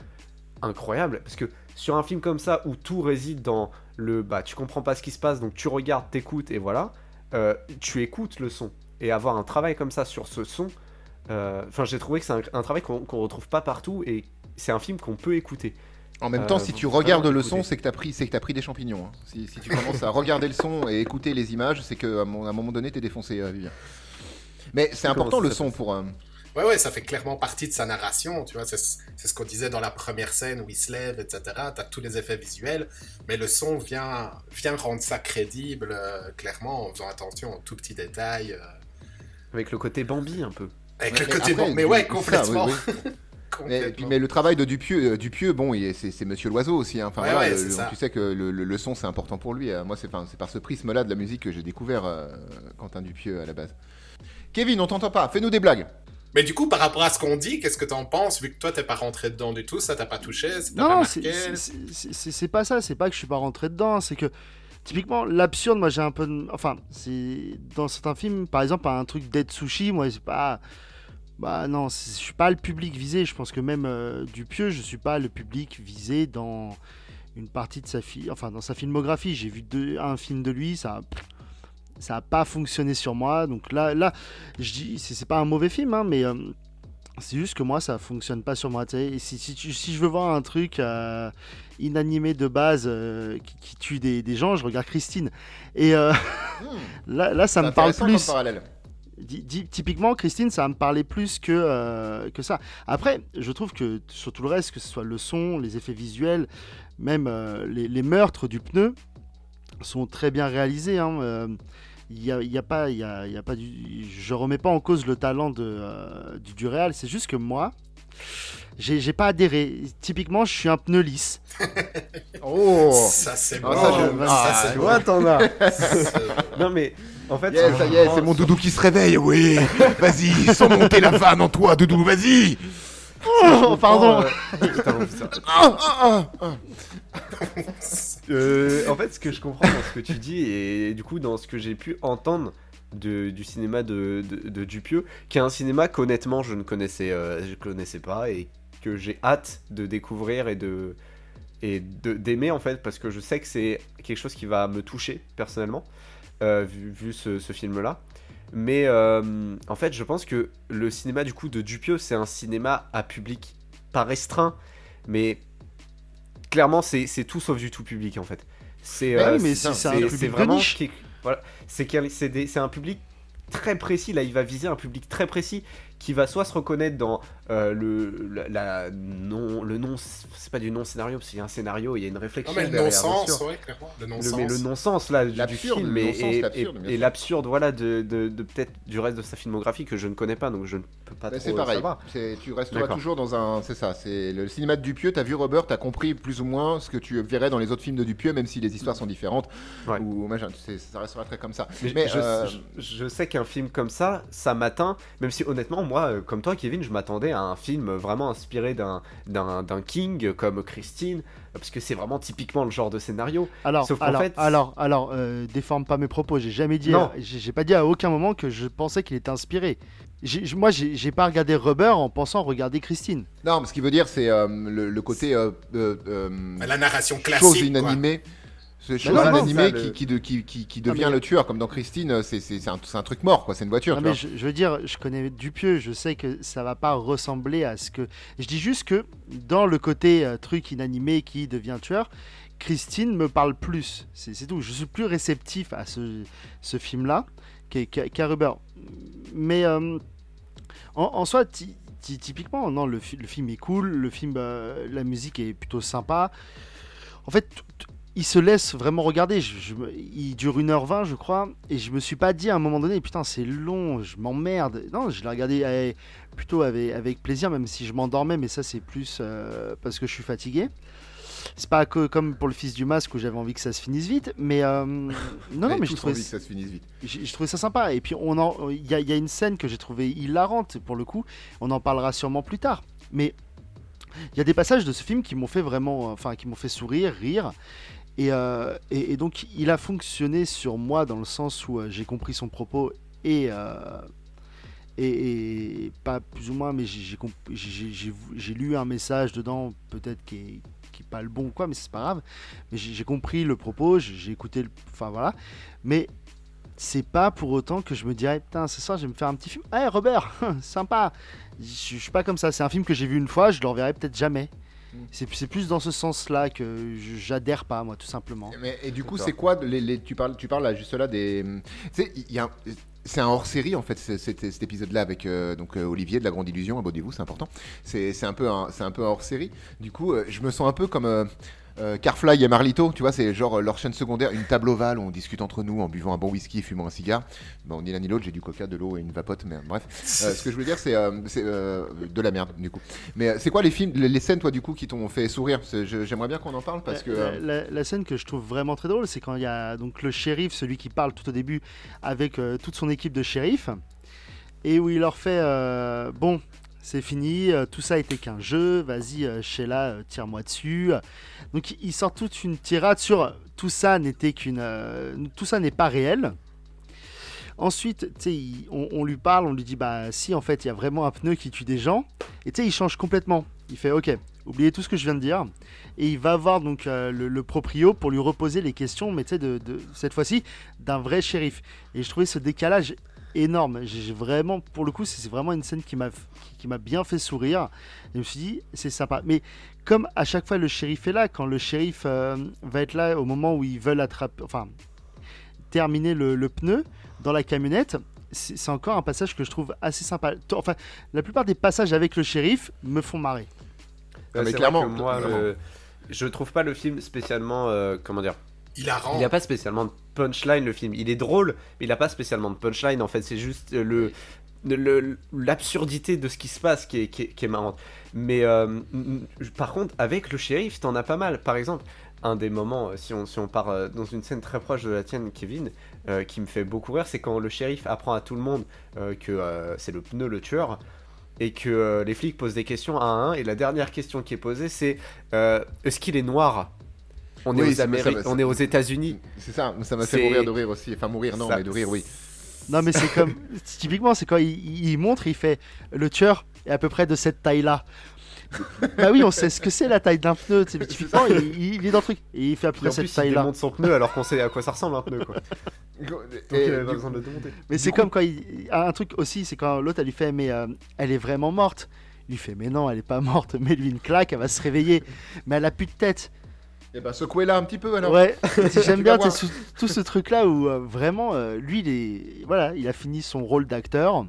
B: incroyable. Parce que sur un film comme ça où tout réside dans le bah tu comprends pas ce qui se passe donc tu regardes, t'écoutes et voilà, euh, tu écoutes le son et avoir un travail comme ça sur ce son. Euh, enfin, j'ai trouvé que c'est un, travail qu'on retrouve pas partout et c'est un film qu'on peut écouter.
A: En même temps, euh, si tu regardes le son, c'est que tu as pris, c'est que as pris des champignons. Hein. Si, tu commences à regarder le son et écouter les images, c'est qu'à un moment donné, t'es défoncé, Vivien. Mais c'est important le son pour.
D: Ouais, ouais, ça fait clairement partie de sa narration, tu vois. C'est ce qu'on disait dans la première scène où il se lève, etc. T'as tous les effets visuels, mais le son vient, vient rendre ça crédible, euh, clairement, en faisant attention aux tout petits détails. Euh.
B: Avec le côté Bambi, un peu.
D: Avec le côté Bambi, mais ouais, complètement.
A: Mais, mais, le travail de Dupieux, euh, Dupieux bon, c'est Monsieur Loiseau aussi. Hein. Enfin, tu sais que le, son, c'est important pour lui. Moi, c'est par ce prisme-là de la musique que j'ai découvert Quentin Dupieux à la base. Kevin, on t'entend pas. Fais-nous des blagues.
D: Mais du coup, par rapport à ce qu'on dit, qu'est-ce que t'en penses Vu que toi, t'es pas rentré dedans du tout, ça t'a pas touché Non,
C: c'est pas ça. C'est pas que je suis pas rentré dedans. C'est que typiquement l'absurde, moi j'ai un peu. Enfin, c'est dans certains films, par exemple, un truc Dead Sushi, moi c'est pas. Bah non, je suis pas le public visé. Je pense que même euh, Dupieux, je suis pas le public visé dans une partie de sa enfin dans sa filmographie. J'ai vu deux, un film de lui, ça ça n'a pas fonctionné sur moi. Donc là, là je dis, c'est pas un mauvais film, hein, mais euh, c'est juste que moi, ça fonctionne pas sur moi. Et si, si, je veux voir un truc euh, inanimé de base euh, qui, tue des, des, gens, je regarde Christine. Et hmm. là, là, ça me parle plus. typiquement, Christine, ça va me parler plus que, que ça. Après, je trouve que sur tout le reste, que ce soit le son, les effets visuels, même les, les, meurtres du pneu, sont très bien réalisés. Hein, il y a, il y a pas, il y a, il y a pas du, je remets pas en cause le talent de, euh, du, du Real. C'est juste que moi, j'ai j'ai pas adhéré. Typiquement, je suis un pneu lisse.
A: Oh
D: Ça, c'est
A: Ah,
D: bon.
A: ça, je-
D: Ça,
A: ah,
D: c'est
B: Tu
D: bon.
B: vois, t'en as. Non, mais en fait.
A: Yes, ça y est, c'est mon doudou qui se réveille, oui Vas-y, sans monter la vanne en toi, doudou, vas-y
C: Oh, pardon.
B: Euh, putain, Euh, en fait, ce que je comprends dans ce que tu dis, et du coup, dans ce que j'ai pu entendre de- du cinéma de, de, Dupieux, qui est un cinéma qu'honnêtement, je ne connaissais, euh, je connaissais pas et que j'ai hâte de découvrir et de et d'aimer en fait, parce que je sais que c'est quelque chose qui va me toucher personnellement, euh, vu, ce, ce film-là. Mais en fait, je pense que le cinéma du coup de Dupieux, c'est un cinéma à public pas restreint, mais clairement, c'est tout sauf du tout public en fait. C'est
C: Bah
B: euh,
C: oui,
B: c'est- vraiment voilà, c'est un public très précis. Là, il va viser un public très précis qui va soit se reconnaître dans euh, le la, la- non le non c'est pas du non scénario parce qu'il y a un scénario, il y a une
D: Non,
B: réflexion
D: mais le ouais, clairement. Le
B: Le,
D: non-sens.
B: mais le non-sens là du- film
A: le
B: et,
A: l'absurde,
B: et voilà de, de, de peut-être du reste de sa filmographie que je ne connais pas donc je ne peux pas
A: Bah,
B: trop
A: c'est pareil,
B: savoir.
A: c'est- tu resteras toujours dans un... C'est ça, c'est le cinéma de Dupieux, t'as vu Robert, t'as compris plus ou moins ce que tu verrais dans les autres films de Dupieux, même si les histoires sont différentes,
B: Ouais.
A: ou ça restera très comme ça.
B: Mais,
A: Mais,
B: je,
A: euh,
B: je- je sais qu'un film comme ça, ça m'atteint, même si honnêtement, moi, euh, comme toi, Kevin, je m'attendais à un film vraiment inspiré d'un, d'un, d'un King comme Christine, parce que c'est vraiment typiquement le genre de scénario.
C: Alors,
B: Sauf
C: alors,
B: fait-
C: alors, alors, euh, déforme pas mes propos. J'ai jamais dit,
B: Non.
C: j'ai j'ai pas dit à aucun moment que je pensais qu'il était inspiré. J'ai- moi, j'ai j'ai pas regardé Rubber en pensant regarder Christine.
A: Non, mais ce qu'il veut dire, c'est euh, le, le côté euh, euh, euh,
D: La narration classique.
A: chose
D: quoi.
A: C'est chose inanimée
B: ça,
A: qui, qui, qui, qui,
C: Ah,
A: devient
C: mais-
A: le tueur, comme dans Christine, c'est c'est- un, un truc mort, quoi. C'est une voiture.
C: Non,
A: tu
C: mais
A: vois.
C: je, je veux dire, je connais Dupieux, je sais que ça va pas ressembler à ce que. Je dis juste que dans le côté euh, truc inanimé qui devient tueur, Christine me parle plus. C'est tout. Je suis plus réceptif à ce, ce film-là qu'à qu'à Rubber. Mais euh, en, en soi, ty- ty- typiquement, non, le, fi- le film est cool, le film, euh, la musique est plutôt sympa. En fait, il se laisse vraiment regarder. Je- je me- il dure 1h20, je crois. Et je me suis pas dit à un moment donné, putain, c'est long, je m'emmerde. Non, je l'ai regardé euh, plutôt avec, avec plaisir, même si je m'endormais. Mais ça, c'est plus euh, parce que je suis fatigué. C'est pas que comme pour le fils du masque où j'avais envie que ça se finisse vite. Mais euh, non, non, mais je trouvais,
A: que ça se finisse vite.
C: j'ai j'ai trouvé ça sympa. Et puis, on il y, y a une scène que j'ai trouvée hilarante pour le coup. On en parlera sûrement plus tard. Mais il y a des passages de ce film qui m'ont fait vraiment, enfin, qui m'ont fait sourire, rire. Et, euh, et- donc, il a fonctionné sur moi dans le sens où euh, j'ai compris son propos et, euh, et, pas plus ou moins, mais j'ai- lu un message dedans, peut-être qui est, pas le bon ou quoi, mais c'est pas grave. Mais j'ai compris le propos, j'ai écouté, le, enfin voilà. Mais c'est pas pour autant que je me dirais putain ce soir je vais me faire un petit film. Eh Robert, sympa. Je suis pas comme ça. C'est un film que j'ai vu une fois, je le reverrai peut-être jamais. C'est plus dans ce sens-là que j'adhère pas moi tout simplement.
A: Mais, et du coup, c'est quoi les, les- tu parles, tu parles là juste là des. Tu sais, il y a un- c'est un hors-série en fait, cet, cet épisode-là avec euh, donc euh, Olivier de la Grande Illusion. Abonnez-vous, c'est important. C'est c'est un peu un, c'est un peu un hors-série. Du coup, euh, je me sens un peu comme. Euh, Carfly et Marlito, tu vois, c'est genre euh, leur chaîne secondaire, une table ovale où on discute entre nous en buvant un bon whisky et fumant un cigare. Bon, ni l'un ni l'autre, j'ai du coca, de l'eau et une vapote, mais bref. Euh, ce que je veux dire, c'est de la merde, du coup. Mais c'est quoi les films, les, les scènes, toi, du coup, qui t'ont fait sourire? J'aimerais bien qu'on en parle parce que.
C: la, la- la scène que je trouve vraiment très drôle, c'est quand il y a donc le shérif, celui qui parle tout au début avec toute son équipe de shérifs, et où il leur fait bon. C'est fini, euh, tout ça était qu'un jeu, vas-y euh, Sheila, euh, tire-moi dessus. Donc il sort toute une tirade sur tout ça n'était qu'une, tout ça n'est pas réel. Ensuite, il- on, on lui parle, on lui dit bah si en fait il y a vraiment un pneu qui tue des gens. Et tu sais, il change complètement. Il fait ok, oubliez tout ce que je viens de dire. Et il va voir donc le, le proprio pour lui reposer les questions, mais tu sais, de, de- cette fois-ci d'un vrai shérif. Et je trouvais ce décalage énorme. J'ai vraiment, pour le coup, c'est vraiment une scène qui m'a qui, m'a bien fait sourire. Et je me suis dit, c'est sympa. Mais comme à chaque fois le shérif est là, quand le shérif euh, va être là au moment où ils veulent attraper, enfin terminer le, le pneu dans la camionnette, c'est encore un passage que je trouve assez sympa. Enfin, la plupart des passages avec le shérif me font marrer.
A: Ah, mais clairement,
B: vrai que moi,
A: clairement.
B: le- je trouve pas le film spécialement, euh, comment dire, Il n'a pas spécialement de punchline le film. Il est drôle, mais il n'a pas spécialement de punchline. En fait, c'est juste euh, le l'absurdité de ce qui se passe qui est, qui est, qui est marrante. Mais euh, par contre, avec le shérif, t'en as pas mal. Par exemple, un des moments, euh, si on, si on part dans une scène très proche de la tienne, Kevin, euh, qui me fait beaucoup rire, c'est quand le shérif apprend à tout le monde euh, que c'est le pneu le tueur. Et que les flics posent des questions un à un, et la dernière question qui est posée, c'est est-ce qu'il est noir? On est aux Amériques, on est États-Unis.
A: C'est ça, ça m'a fait mourir de rire aussi. Enfin, mourir, non,
B: Ça-
A: mais de rire, oui.
C: Non, mais c'est comme. typiquement, c'est quand il, il montre, il fait le tueur est à peu près de cette taille-là. bah oui, on sait ce que c'est la taille d'un pneu. tu sais, mais Typiquement, il, il est dans le truc. Et il fait à peu près cette
B: plus, il
C: taille-là.
B: démonte son pneu alors qu'on sait à quoi ça ressemble un pneu. Quoi. Donc
A: Et,
B: il avait pas besoin de le.
C: Mais c'est comme quand il. Un truc aussi, c'est quand l'autre, elle lui fait Mais euh, elle est vraiment morte. Il lui fait Mais non, elle est pas morte. Mais lui une claque, elle va se réveiller. Mais elle a plus de tête.
A: Eh ben, secouez-la un petit peu alors.
C: Ouais, j'aime bien tout, ce truc-là où euh, vraiment, euh, lui, il, est, voilà, il a fini son rôle d'acteur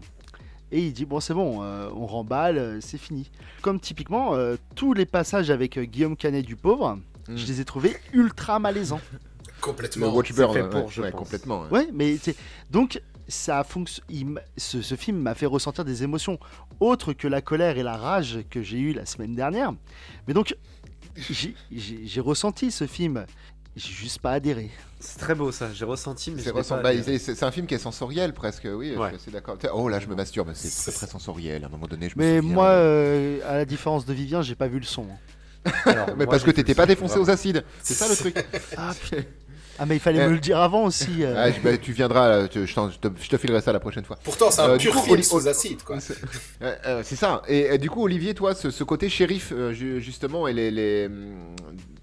C: et il dit Bon, c'est bon, euh, on remballe, euh, c'est fini. Comme typiquement, euh, tous les passages avec euh, Guillaume Canet du pauvre,
A: Mm.
C: je les ai trouvés ultra malaisants.
A: Le
D: Complètement.
A: Watchburn,
B: c'est fait
A: ouais,
B: pour, je
A: ouais,
B: pense.
A: complètement. ouais.
C: Ouais, mais donc ça fonctionne. Ce, ce film m'a fait ressentir des émotions autres que la colère et la rage que j'ai eu la semaine dernière. Mais donc, j'ai- ressenti ce film. J'ai juste pas adhéré.
B: C'est très beau ça, j'ai ressenti, mais
A: C'est ressent-
B: pas
A: bah, c'est c'est un film qui est sensoriel presque, oui,
B: Ouais.
A: assez d'accord. Oh là, je me masturbe, c'est très très sensoriel. À un moment donné, je me
C: Mais
A: souviens.
C: moi, euh, à la différence de Vivien, j'ai pas vu le son.
B: Alors,
A: mais
B: moi,
A: parce que t'étais pas défoncé
B: vraiment.
A: aux acides, c'est ça le truc.
C: Ah. Ah, mais il fallait
A: Euh,
C: me le dire avant aussi. euh.
A: Ah, je- bah, tu viendras, euh, tu- je, te, je te filerai ça la prochaine fois.
D: Pourtant, c'est un
A: Euh,
D: pur
A: coup,
D: film sous acide, quoi.
A: C'est euh, euh, ça. Et, euh, du coup, Olivier, toi, ce, ce côté shérif, euh, ju- justement, et les, les, hum,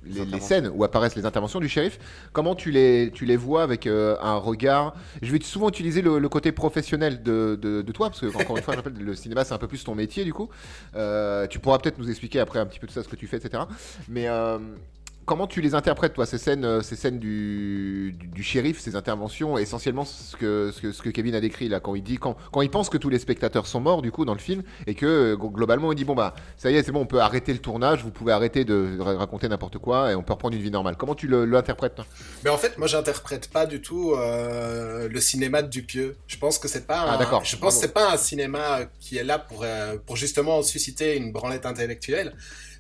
A: les- les
B: interventions.
A: scènes où apparaissent les interventions du shérif, comment tu les, tu les vois avec euh, un regard? Je vais souvent utiliser le, le côté professionnel de, de- de toi, parce que, encore une fois, je rappelle, le cinéma, c'est un peu plus ton métier, du coup. Euh, tu pourras peut-être nous expliquer après un petit peu tout ça, ce que tu fais, etc. Mais. Comment tu les interprètes, toi, ces scènes, euh, ces scènes du, du, du shérif, ces interventions, essentiellement ce que, ce, que, ce que Kevin a décrit là, quand il dit, quand, quand il pense que tous les spectateurs sont morts, du coup, dans le film, et que euh, globalement, il dit, bon, bah, ça y est, c'est bon, on peut arrêter le tournage, vous pouvez arrêter de ra- raconter n'importe quoi, et on peut reprendre une vie normale. Comment tu le- l'interprètes, toi?
D: Mais en fait, moi, j'interprète pas du tout euh, le cinéma de Dupieux. Je pense que c'est pas.
A: Ah,
D: un-
A: d'accord.
D: Je pense que
A: Bravo.
D: c'est pas un cinéma qui est là pour euh, pour justement susciter une branlette intellectuelle.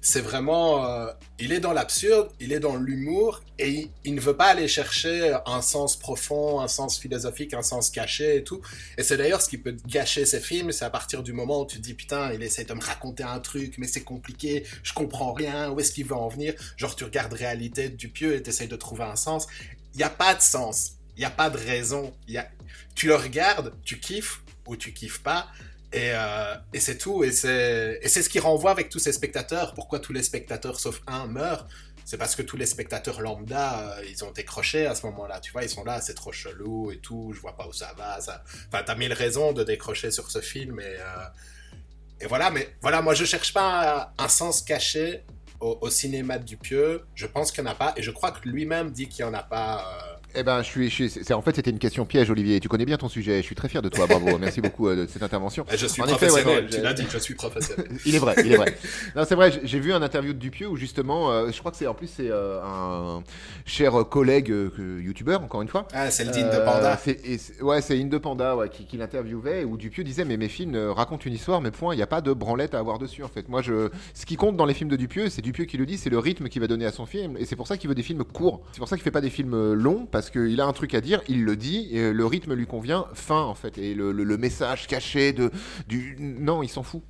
D: C'est vraiment, euh, il est dans l'absurde, il est dans l'humour, et il, ne veut pas aller chercher un sens profond, un sens philosophique, un sens caché et tout. Et c'est d'ailleurs ce qui peut gâcher ces films, c'est à partir du moment où tu te dis putain, il essaie de me raconter un truc, mais c'est compliqué, je comprends rien, où est-ce qu'il veut en venir? Genre tu regardes réalité du pieu et tu essaies de trouver un sens. Il n'y a pas de sens, il n'y a pas de raison. Y a... Tu le regardes, tu kiffes ou tu kiffes pas. Et, euh, et c'est tout. Et c'est ce qui renvoie avec tous ces spectateurs. Pourquoi tous les spectateurs, sauf un, meurent? C'est parce que tous les spectateurs lambda, euh, ils ont décroché à ce moment-là. Tu vois, ils sont là, c'est trop chelou et tout, je vois pas où ça va. Ça... Enfin, t'as mille raisons de décrocher sur ce film. Et, euh, voilà, mais voilà, moi je cherche pas un, un sens caché au, au cinéma de Dupieux. Je pense qu'il n'y en a pas. Et je crois que lui-même dit qu'il n'y en a pas.
A: Eh ben, je suis, je suis- c'est- en fait, c'était une question piège, Olivier. Tu connais bien ton sujet. Je suis très fier de toi. Bravo. Merci beaucoup euh, de cette intervention.
D: Et je suis
A: En effet, ouais,
D: professionnel,
A: non,
D: tu l'as dit, je suis professionnel.
A: Il est vrai, il est vrai. Non, c'est vrai, j'ai- vu un interview de Dupieux où justement, euh, je crois que c'est en plus c'est euh, un cher collègue youtubeur, encore une fois.
D: Ah, c'est le de Panda.
A: et ouais, c'est Inde Panda ouais, qui, qui l'interviewait où Dupieux disait mais mes films racontent une histoire, mais point, il n'y a pas de branlette à avoir dessus en fait. Moi, je, ce qui compte dans les films de Dupieux, c'est Dupieux qui le dit, c'est le rythme qu'il va donner à son film, et c'est pour ça qu'il veut des films courts. C'est pour ça qu'il fait pas des films longs parce qu'il a un truc à dire, il le dit, et le rythme lui convient, fin en fait, et le, le- le message caché de du non, il s'en fout.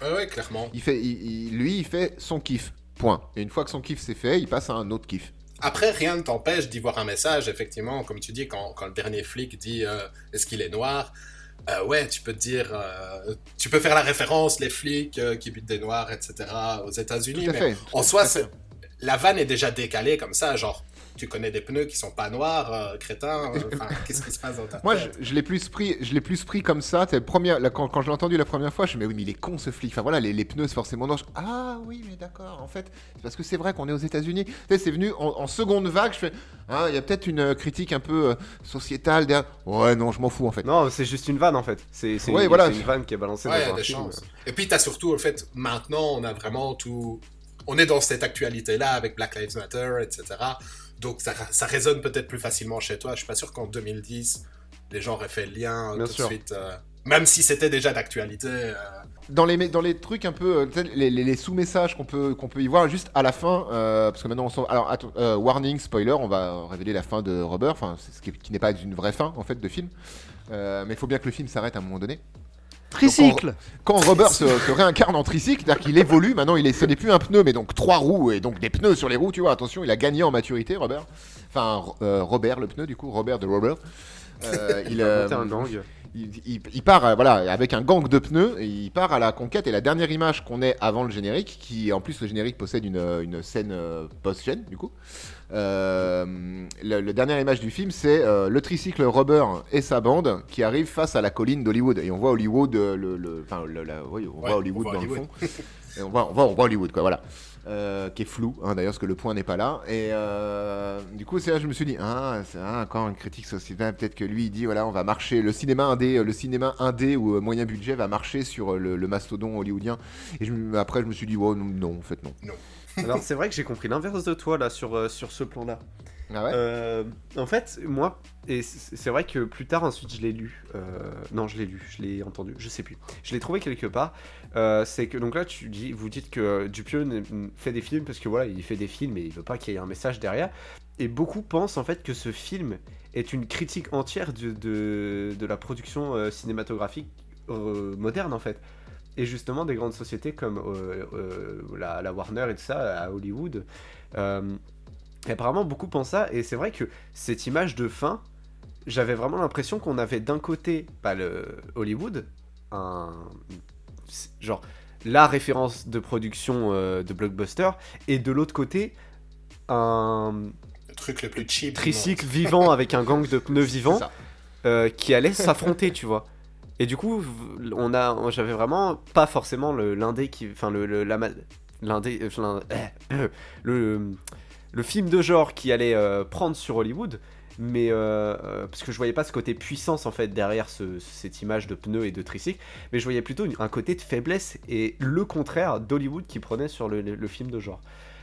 D: Ouais, ouais, clairement.
A: Il fait, il- il- lui, il fait son kiff. Point. Et une fois que son kiff c'est fait, il passe à un autre kiff.
D: Après, rien ne t'empêche d'y voir un message, effectivement, comme tu dis, quand, quand le dernier flic dit euh, est-ce qu'il est noir Euh, Ouais, tu peux te dire, euh, tu peux faire la référence, les flics euh, qui butent des noirs, etc., aux États-Unis. Mais
A: fait.
D: En soi, la vanne est déjà décalée comme ça, genre, tu connais des pneus qui sont pas noirs, euh, crétin, euh, enfin, qu'est-ce qui se passe dans ta
A: Moi, je,
D: tête?
A: je l'ai plus pris, je l'ai plus pris comme ça. première, quand, quand je l'ai entendu la première fois, je me mais oui, mais il est con ce flic. Enfin voilà, les, les pneus c'est forcément noir. Je- Ah oui, mais d'accord. En fait, c'est parce que c'est vrai qu'on est aux États-Unis. Tu sais, c'est venu en, en seconde vague. Je fais, ah, il y a peut-être une euh, critique un peu euh, sociétale derrière. Ouais, non, je m'en fous en fait.
B: Non, c'est juste une vanne en fait. C'est
A: Ouais,
B: une,
A: voilà.
B: c'est une vanne qui est balancée
D: Ouais, il y
B: dans
D: a
B: un
D: des
B: film.
D: chances. Et puis, tu as surtout le fait, maintenant, on a vraiment tout. On est dans cette actualité-là avec Black Lives Matter, etc. donc ça, ça résonne peut-être plus facilement chez toi. Je suis pas sûr qu'en 2010, les gens auraient fait le lien
B: Bien
D: tout
B: sûr.
D: de suite. euh, même si c'était déjà d'actualité. euh,
A: Dans les, dans les trucs un peu, euh, les, les- les sous-messages qu'on peut, qu'on peut y voir juste à la fin, euh, parce que maintenant on s'en... Alors, attends, euh, warning, spoiler, on va révéler la fin de enfin, c'est ce qui, qui n'est pas une vraie fin, en fait, de film. Euh, mais il faut bien que le film s'arrête à un moment donné.
C: Tricycle
A: Quand Rubber se, se réincarne en tricycle, c'est-à-dire qu'il évolue, maintenant il est, ce n'est plus un pneu, mais donc trois roues, et donc des pneus sur les roues, tu vois, attention, il a gagné en maturité, Rubber. Enfin, euh, Robert, le pneu, du coup, Robert de Rubber. Euh, il,
B: Il a monté
A: euh,
B: un gang.
A: il, il- il part euh, voilà, avec un gang de pneus et il part à la conquête. Et la dernière image qu'on ait avant le générique, qui en plus le générique possède une, une scène euh, post-chaîne du coup. Euh, le, le dernière image du film, c'est euh, le tricycle Rubber et sa bande qui arrivent face à la colline d'Hollywood. Et on voit Hollywood, euh, le, le- enfin, le- la- oui, on
D: Ouais,
A: voit Hollywood
D: on voit
A: dans
D: Hollywood.
A: le fond. Et on voit, on voit, on voit Hollywood, quoi, voilà. Euh, qui est flou, hein, d'ailleurs, parce que le point n'est pas là. Et euh, du coup, c'est là que je me suis dit, ah, c'est ah, encore une critique sociale. Peut-être que lui, il dit, voilà, on va marcher. Le cinéma indé, le cinéma indé ou moyen budget va marcher sur le, le mastodon hollywoodien. Et je après, je me suis dit, oh, non, non, en fait, non.
B: Alors c'est vrai que j'ai compris l'inverse de toi là sur, euh, sur ce plan-là.
A: Ah ouais
B: Euh, en fait, moi, et c'est vrai que plus tard, ensuite, je l'ai lu. Euh, non, je l'ai lu, je l'ai entendu, je sais plus. Je l'ai trouvé quelque part. C'est que donc là, tu dis, vous dites que Dupieux fait des films parce que voilà, il fait des films et il veut pas qu'il y ait un message derrière. Et beaucoup pensent en fait que ce film est une critique entière de, de, de la production cinématographique moderne en fait. Et justement, des grandes sociétés comme euh, euh, la, la Warner et tout ça à Hollywood. euh, et apparemment, beaucoup pensent ça, et c'est vrai que cette image de fin, j'avais vraiment l'impression qu'on avait d'un côté, bah, le Hollywood, un. genre la référence de production de blockbuster, et de l'autre côté, un
D: le truc le plus cheap.
B: tricycle vivant avec un gang de pneus vivants qui allait s'affronter, tu vois. Et du coup, on a, j'avais vraiment pas forcément l'indé qui, enfin le, le euh, l'in- euh, le le film de genre qui allait euh, prendre sur Hollywood, mais parce que je voyais pas ce côté puissance en fait derrière ce- cette image de pneus et de tricycle, mais je voyais plutôt un côté de faiblesse et le contraire d'Hollywood qui prenait sur le, le- le film de genre.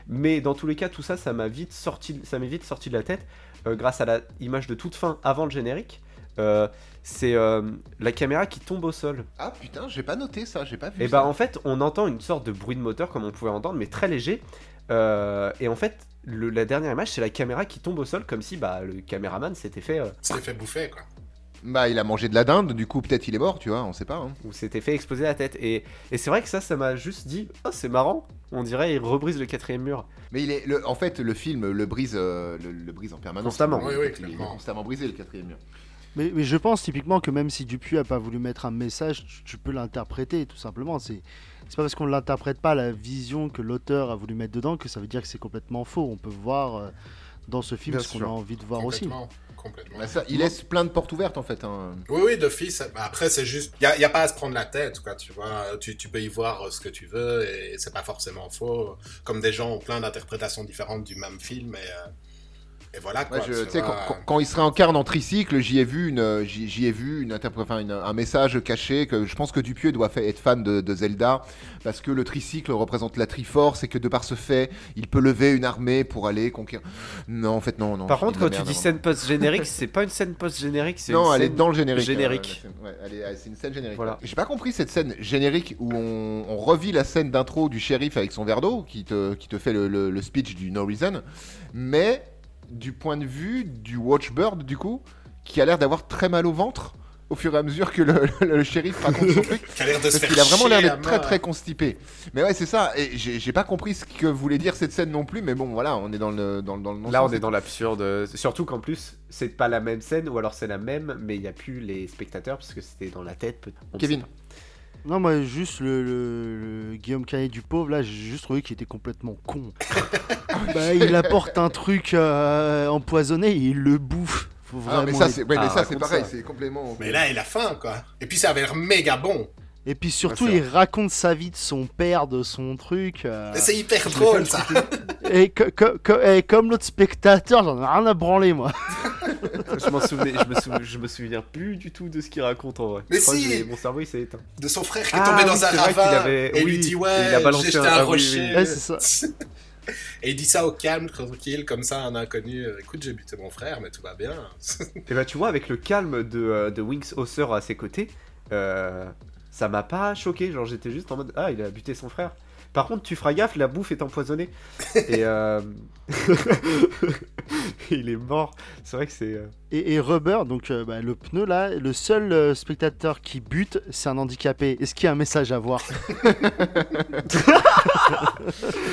B: Mais dans tous les cas, tout ça, ça m'a vite sorti, ça m'est vite sorti de la tête grâce à la image de toute fin avant le générique. Euh, c'est euh, la caméra qui tombe au sol.
A: Ah putain, j'ai pas noté ça, j'ai pas vu
B: Et
A: ça.
B: bah en fait, on entend une sorte de bruit de moteur comme on pouvait entendre, mais très léger. Euh, et en fait, le- la dernière image, c'est la caméra qui tombe au sol, comme si bah, le caméraman s'était fait, euh,
D: C'était fait bouffer, quoi.
A: Bah, il a mangé de la dinde, du coup, peut-être il est mort, tu vois, on sait pas. hein.
B: ou s'était fait exploser la tête. Et, et c'est vrai que ça, ça m'a juste dit, oh c'est marrant. On dirait il rebrise le quatrième mur.
A: Mais il est, le- en fait, le film le brise, euh, le, le brise en permanence.
B: Constamment.
D: Oui, oui,
A: il est constamment brisé le quatrième mur.
C: Mais, mais je pense typiquement que même si Dupuis a pas voulu mettre un message, tu, tu peux l'interpréter tout simplement. C'est c'est pas parce qu'on l'interprète pas la vision que l'auteur a voulu mettre dedans que ça veut dire que c'est complètement faux. On peut voir euh, dans ce film
B: Bien
C: ce qu'on a envie de voir aussi.
D: Complètement.
A: Bah, ça, il laisse plein de portes ouvertes en fait. hein.
D: Oui, oui, d'office. Bah, Après, c'est juste. Il n'y a, pas à se prendre la tête, quoi, tu vois. Tu, tu peux y voir euh, ce que tu veux et c'est pas forcément faux. Comme des gens ont plein d'interprétations différentes du même film et, euh, et voilà, quoi.
A: Ouais, je- quand, quand- quand il se réincarne en tricycle, j'y ai vu, une, j'y, ai vu une enfin, une- un message caché que je pense que Dupieux doit être fan de, de Zelda parce que le tricycle représente la Triforce et que de par ce fait, il peut lever une armée pour aller conquérir. Non, en fait, non, non.
B: Par contre, quand tu dis
A: avant.
B: scène post-générique, c'est pas une scène post-générique, c'est
A: Non,
B: une
A: elle est dans le générique.
B: générique.
A: euh. Ouais, c'est une scène générique.
B: Voilà.
A: J'ai pas compris cette scène générique où on, on revit la scène d'intro du shérif avec son verre d'eau qui te, qui te fait le, le- le speech du No Reason, mais du point de vue du Watchbird, du coup, qui a l'air d'avoir très mal au ventre au fur et à mesure que le, le- le shérif raconte son truc.
D: Qui a
A: Parce qu'il a vraiment l'air d'être très très constipé. Mais ouais, c'est ça. Et j'ai pas compris ce que voulait dire cette scène non plus. Mais bon, voilà, on est dans le dans, le- dans le
B: Là, on est dans l'absurde. Surtout qu'en plus, c'est pas la même scène, ou alors c'est la même, mais il n'y a plus les spectateurs, parce que c'était dans la tête.
A: Kevin.
C: Non, moi, juste le, le- le Guillaume Canet du pauvre, là, j'ai juste trouvé qu'il était complètement con. bah, il apporte un truc euh, empoisonné et il le bouffe. Faut
A: Ah, mais
C: vraiment
A: ça,
C: être-
A: c'est ouais, mais
B: Ah,
A: ça, c'est pareil. C'est complètement.
D: Mais là, il a faim, quoi. Et puis, ça avait l'air méga bon.
C: Et puis surtout, il raconte sa vie de son père, de son truc. euh,
D: C'est hyper drôle, ça.
C: Et, que- que- que- et comme l'autre spectateur, j'en ai rien à branler, moi.
B: je m'en souvenais, je me, sou- je me souviens plus du tout de ce qu'il raconte en vrai.
D: Mais
B: Je
D: si
B: Mon cerveau il s'est éteint.
D: De son frère qui est
B: Ah,
D: tombé
B: oui,
D: dans un ravin.
B: avait-
D: Et il
B: oui,
D: lui dit, ouais,
B: il a balancé un-
D: un
B: ah oui, oui,
D: rocher.
C: Ouais, c'est ça.
D: Et il dit ça au calme, tranquille, comme ça, un inconnu. euh, Écoute, j'ai buté mon frère, mais tout va bien.
B: Et bah tu vois, avec le calme de, euh, de Winx Hauser à ses côtés, euh, ça m'a pas choqué. Genre j'étais juste en mode ah il a buté son frère. Par contre tu feras gaffe, la bouffe est empoisonnée. Et euh... il est mort. C'est vrai que c'est. euh,
C: Et, et Rubber, donc euh, bah, le pneu là, le seul euh, spectateur qui bute, c'est un handicapé. Est-ce qu'il y a un message à voir?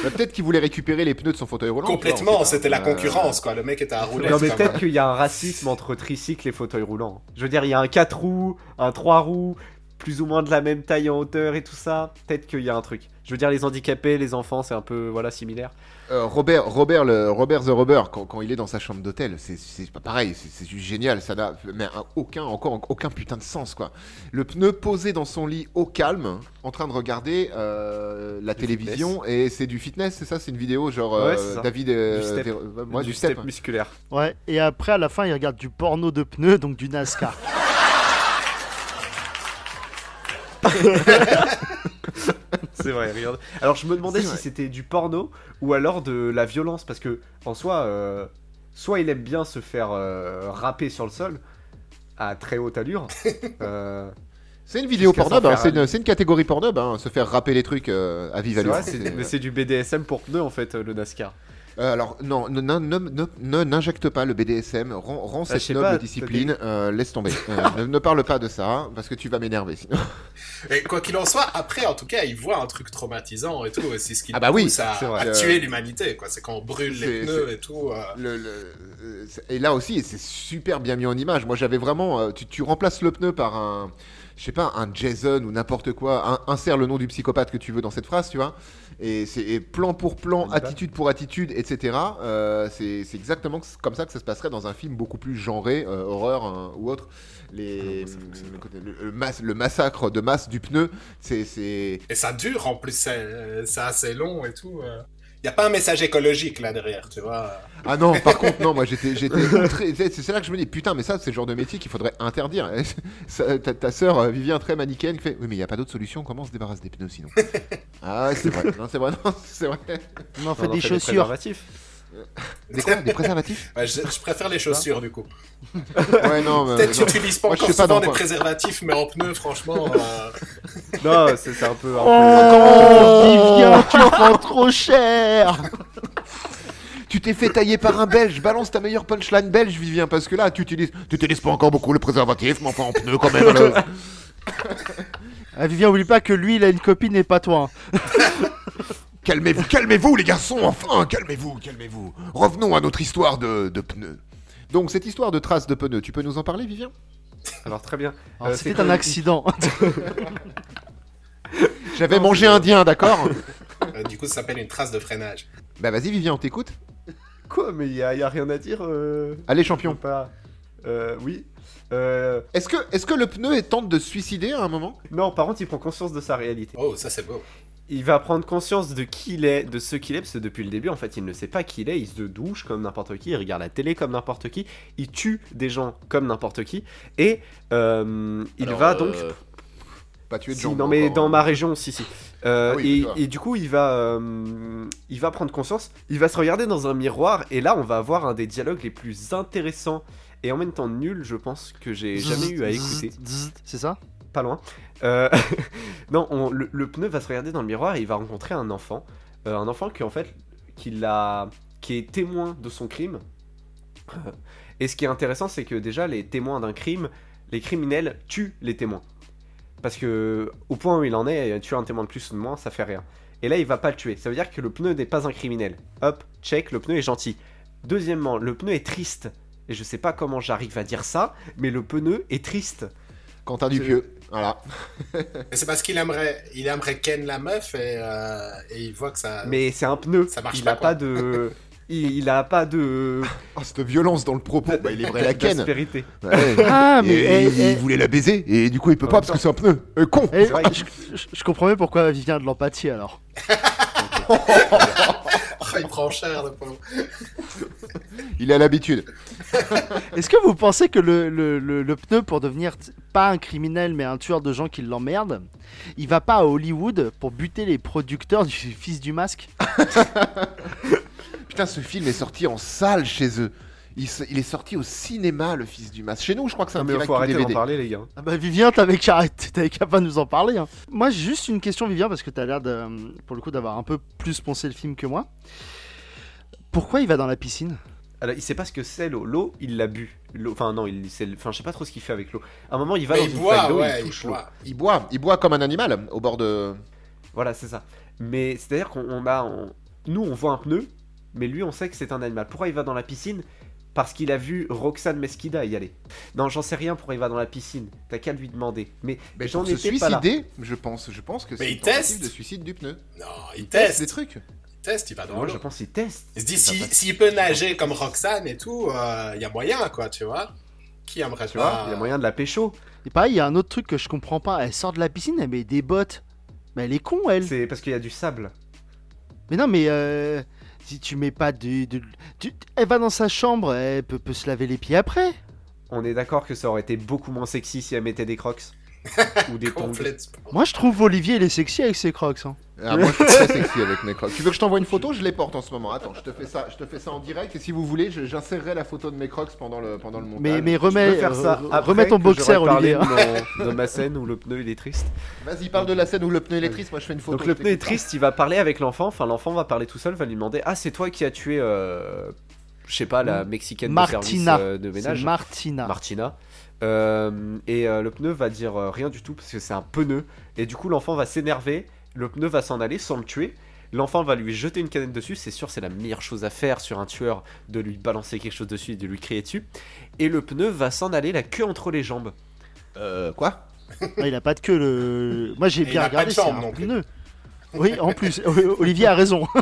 A: Bah, Peut-être qu'il voulait récupérer les pneus de son fauteuil roulant.
D: Complètement, c'était la
A: Euh,
D: concurrence, quoi. Le mec était à rouler.
B: Non mais peut-être qu'il y a un racisme entre tricycle et fauteuil roulant. Je veux dire, il y a un 4 roues, un 3 roues, plus ou moins de la même taille en hauteur et tout ça. Peut-être qu'il y a un truc. Je veux dire, les handicapés, les enfants, c'est un peu voilà similaire.
A: Euh, Robert, Robert, le, Robert the Rubber, quand, quand il est dans sa chambre d'hôtel, c'est- pas pareil, c'est juste génial, ça n'a aucun, encore aucun putain de sens quoi. Le pneu posé dans son lit au calme, en train de regarder euh, la
B: Du
A: télévision et c'est du fitness, c'est ça, c'est une vidéo genre euh,
B: Ouais, c'est ça.
A: David, euh,
B: Du step.
A: Euh, moi,
B: du,
A: du
B: step,
A: step.
B: musculaire.
C: Ouais, et après à la fin, il regarde du porno de pneus, donc du NASCAR.
B: C'est vrai, regarde. Alors je me demandais si c'était du porno ou alors de la violence parce que en soi, euh, soit il aime bien se faire euh, râper sur le sol à très haute allure. euh,
A: C'est une vidéo
B: s'en
A: hein, c'est une, catégorie Pornhub, hein, se faire rapper les trucs euh, à vive allure.
B: vrai, mais c'est du BDSM pour pneus en fait, euh, le NASCAR.
A: Euh, alors, non, ne- ne- ne- ne- ne- n'injecte pas le BDSM, rends, rends
B: Ah,
A: cette noble
B: pas,
A: discipline, euh, laisse tomber. Euh, ne, ne parle pas de ça, parce que tu vas m'énerver sinon.
D: Et quoi qu'il en soit, après, en tout cas, il voit un truc traumatisant et tout. et C'est ce qui
A: Ah bah oui,
D: pousse à, tuer l'humanité, quoi. C'est quand on brûle les
A: c'est-
D: pneus et tout.
A: Le- le- c'est- et là aussi, c'est super bien mis en image. Moi, j'avais vraiment. tu, tu remplaces le pneu par un. Je sais pas, un Jason ou n'importe quoi. Un- insère le nom du psychopathe que tu veux dans cette phrase, tu vois. Et c'est plan pour plan, attitude pour attitude, etc. Euh, c'est exactement comme ça que ça se passerait dans un film beaucoup plus genré, euh, horreur hein, ou autre. Les,
B: Ah,
A: le, côté- le- le mas- le massacre de masse du pneu, c'est.
D: Et ça dure en plus, c'est c'est assez long et tout. Il n'y a pas un message écologique là derrière, tu vois.
A: Ah non, par contre, non, moi j'étais, c'est là que je me dis, putain, mais ça, c'est le genre de métier qu'il faudrait interdire. Ça, ta, ta sœur euh, Vivien, très manichéenne, qui fait, oui, mais il n'y a pas d'autre solution, comment on se débarrasse des pneus sinon? Ah, ouais, c'est vrai, non, c'est vrai, non, c'est vrai.
C: On en fait
B: On en
C: des
B: fait
C: chaussures.
B: Préservatifs.
A: Des quoi Des préservatifs
D: Ouais, je, je préfère les chaussures du coup.
A: Ouais, non, mais.
D: Peut-être
A: non.
D: tu n'utilises pas
A: Moi,
D: encore souvent des
A: quoi.
D: préservatifs, mais en pneus, franchement. euh,
B: Non, c'est un peu. un peu-
C: Oh, Vivien, tu prends trop cher
A: Tu t'es fait tailler par un Belge, balance ta meilleure punchline belge, Vivien, parce que là, tu utilises, tu utilises pas encore beaucoup le préservatif, mais enfin en pneu quand même.
C: ah, Vivien, oublie pas que lui, il a une copine et pas toi. hein.
A: Calmez-vous, calmez-vous, les garçons, enfin, calmez-vous, calmez-vous. Revenons à notre histoire de, de pneus. Donc, cette histoire de traces de pneus, tu peux nous en parler, Vivien?
B: Alors très bien.
C: Alors,
B: Euh,
C: C'était un accident.
A: J'avais mangé indien, d'accord?
D: Euh, du coup, ça s'appelle une trace de freinage.
A: Bah vas-y, Vivien, on t'écoute.
B: Quoi Mais il y, a y a rien à dire. euh,
A: Allez, champion.
B: Pas. Euh, oui. Euh,
A: Est-ce que, est que le pneu est tente de se suicider à un moment?
B: Non, par contre, il prend conscience de sa réalité.
D: Oh, ça c'est beau.
B: Il va prendre conscience de qui il est, de ce qu'il est, parce que depuis le début, en fait, il ne sait pas qui il est. Il se douche comme n'importe qui, il regarde la télé comme n'importe qui, il tue des gens comme n'importe qui, et euh, il
A: Alors,
B: va donc.
A: euh, Pas tuer de
B: Si,
A: gens.
B: non, mais
A: encore,
B: dans
A: hein.
B: ma région, si, si. Euh,
A: Ah oui,
B: et, du coup, il va, euh, il va prendre conscience, il va se regarder dans un miroir, et là, on va avoir un des dialogues les plus intéressants et en même temps nuls, je pense, que j'ai jamais eu à écouter.
C: C'est ça?
B: Loin. Euh, non, on- le, pneu va se regarder dans le miroir et il va rencontrer un enfant. Euh, un enfant qui, en fait, qui est témoin de son crime. Euh, Et ce qui est intéressant, c'est que déjà, les témoins d'un crime, les criminels tuent les témoins. Parce que, au point où il en est, tuer un témoin de plus ou de moins, ça fait rien. Et là, il va pas le tuer. Ça veut dire que le pneu n'est pas un criminel. Hop, check, le pneu est gentil. Deuxièmement, le pneu est triste. Et je sais pas comment j'arrive à dire ça, mais le pneu est triste.
A: Quentin Dupieux. Voilà.
D: Mais c'est parce qu'il aimerait, il aimerait ken la meuf et, euh, et il voit que ça.
B: Mais c'est un pneu.
D: Ça marche
B: il
D: pas,
B: a
D: quoi.
B: pas de. Il, il a pas de.
A: Oh, cette violence dans le propos. Bah, il aimerait la ken. Ouais.
C: Ah, mais.
A: Et,
C: eh,
A: il,
C: eh,
A: il voulait la baiser et du coup il peut pas parce que c'est un pneu. Euh, con.
C: eh,
B: c'est vrai que-
C: je, je- je comprends mieux pourquoi Vivien a de l'empathie alors.
D: Il prend cher, le pauvre.
A: Il a l'habitude.
C: Est-ce que vous pensez que le, le- le- le pneu, pour devenir pas un criminel mais un tueur de gens qui l'emmerdent, il va pas à Hollywood pour buter les producteurs du Fils du Masque?
A: Putain, ce film est sorti en salle chez eux. Il, se- il est sorti au cinéma, le fils du masque. Chez nous, je crois que c'est un
B: Non, mais faut arrêter d'en parler, les gars.
C: Ah bah Vivien, t'avais qu'à qu'à pas nous en parler. hein. Moi, j'ai juste une question, Vivien, parce que t'as l'air de, pour le coup d'avoir un peu plus poncé le film que moi. Pourquoi il va dans la piscine?
B: Alors, il sait pas ce que c'est l'eau. L'eau, il l'a bu. Enfin, non, il, c'est- enfin, je sais pas trop ce qu'il fait avec l'eau. À un moment, il va
D: Mais
B: dans
D: il
B: une
D: boit, ouais,
B: il
D: il
B: touche l'eau.
D: boit.
A: Il boit, il boit comme un animal au bord de.
B: Voilà, c'est ça. Mais c'est-à-dire qu'on on a. on- Nous, on voit un pneu, mais lui, on sait que c'est un animal. Pourquoi il va dans la piscine? Parce qu'il a vu Roxane Mesquida y aller. Non, j'en sais rien pourquoi il va dans la piscine. T'as qu'à lui demander. Mais
A: Mais
B: j'en
A: pour
B: étais pas là.
A: je pense. Je pense que
D: Mais
A: c'est
D: il
A: une tentative
D: teste.
A: de suicide du pneu.
D: Non, il,
A: Il
D: teste.
A: des trucs.
D: Il teste, il va dans
B: Moi,
D: l'eau.
B: je pense qu'il teste.
D: Il se dit,
B: Ça
D: si- s'il peut nager comme Roxane et tout, euh, il y a moyen, quoi, tu vois. Qui aimerait
B: Tu
D: pas
B: vois, il y a moyen de la pécho.
C: Et pareil, il y a un autre truc que je comprends pas. Elle sort de la piscine, elle met des bottes. Mais elle est con, elle.
B: C'est parce qu'il y a du sable.
C: Mais non, mais euh, si tu mets pas de, elle va dans sa chambre, elle peut se laver les pieds après.
B: On est d'accord que ça aurait été beaucoup moins sexy si elle mettait des crocs? Ou des.
C: Moi, je trouve Olivier, il est sexy avec ses crocs. hein.
A: Ah, moi, je suis très sexy avec mes crocs. Tu veux que je t'envoie une photo? Je les porte en ce moment. Attends, je te fais ça, je te fais ça en direct. Et si vous voulez, j'insérerai la photo de mes crocs pendant le, pendant le montage.
C: Mais, remets,
B: faire ça après
C: remets ton boxer, Olivier. hein.
B: de, mon- de ma scène où le pneu il est triste.
A: Vas-y, parle de la scène où le pneu électrique. Moi, je fais une photo.
B: Donc le pneu est
A: t'écoute.
B: triste, il va parler avec l'enfant, enfin l'enfant va parler tout seul, va lui demander Ah c'est toi qui as tué, euh, je sais pas, la mexicaine de service euh, de ménage,
C: Martina.
B: Martina. Euh, et euh, le pneu va dire euh, rien du tout parce que c'est un pneu. Et du coup l'enfant va s'énerver, le pneu va s'en aller sans le tuer. L'enfant va lui jeter une canette dessus, c'est sûr c'est la meilleure chose à faire sur un tueur de lui balancer quelque chose dessus et de lui crier dessus. Et le pneu va s'en aller la queue entre les jambes.
A: Euh, quoi?
C: Ah, il a pas de queue. Le... Moi, j'ai bien
D: il a pas
C: regardé.
D: de
C: C'est
D: jambes
C: un
D: non plus.
C: pneu. Oui, en plus, Olivier a raison.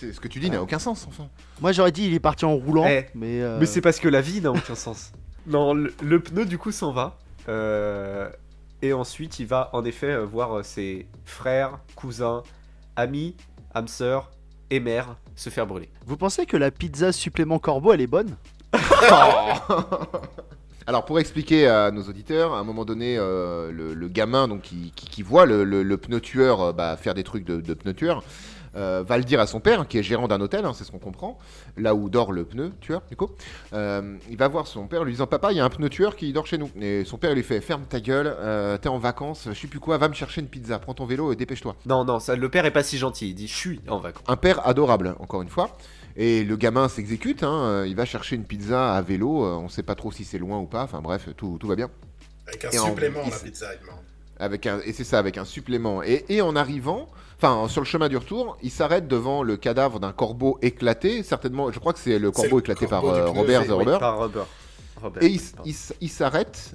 A: C'est ce que tu dis n'a aucun sens, enfin.
C: Moi, j'aurais dit il est parti en roulant,
B: Eh,
C: mais. euh,
B: Mais c'est parce que la vie n'a aucun sens. Non, le, le pneu du coup s'en va. Euh, et ensuite, il va en effet euh, voir euh, ses frères, cousins, amis, âmes sœurs et mères se faire brûler.
C: Vous pensez que la pizza supplément corbeau, elle est bonne?
A: Alors pour expliquer à nos auditeurs, à un moment donné, euh, le, le gamin donc qui, qui- qui voit le, le- le pneu tueur euh, bah, faire des trucs de, de pneu tueur, euh, va le dire à son père, qui est gérant d'un hôtel, hein, c'est ce qu'on comprend, là où dort le pneu tueur, du coup. Euh, il va voir son père, lui disant Papa, il y a un pneu tueur qui dort chez nous. Et son père lui fait Ferme ta gueule, euh, t'es en vacances, je sais plus quoi, va me chercher une pizza, prends ton vélo et dépêche-toi.
B: Non, non, ça, le père est pas si gentil. Il dit Je suis en vacances.
A: Un père adorable, encore une fois. Et le gamin s'exécute, hein, il va chercher une pizza à vélo, on sait pas trop si c'est loin ou pas, enfin bref, tout, tout va bien.
D: Avec un
A: Et
D: supplément, la pizza, il demande.
A: Avec un, et c'est ça, avec un supplément. Et, et en arrivant, enfin sur le chemin du retour, il s'arrête devant le cadavre d'un corbeau éclaté, certainement, je crois que c'est le corbeau
D: le
A: éclaté
D: corbeau
A: par euh, Robert
D: oui,
A: The
B: Oui,
A: Robber.
B: par Robert. Robert,
A: Et il, il il s'arrête,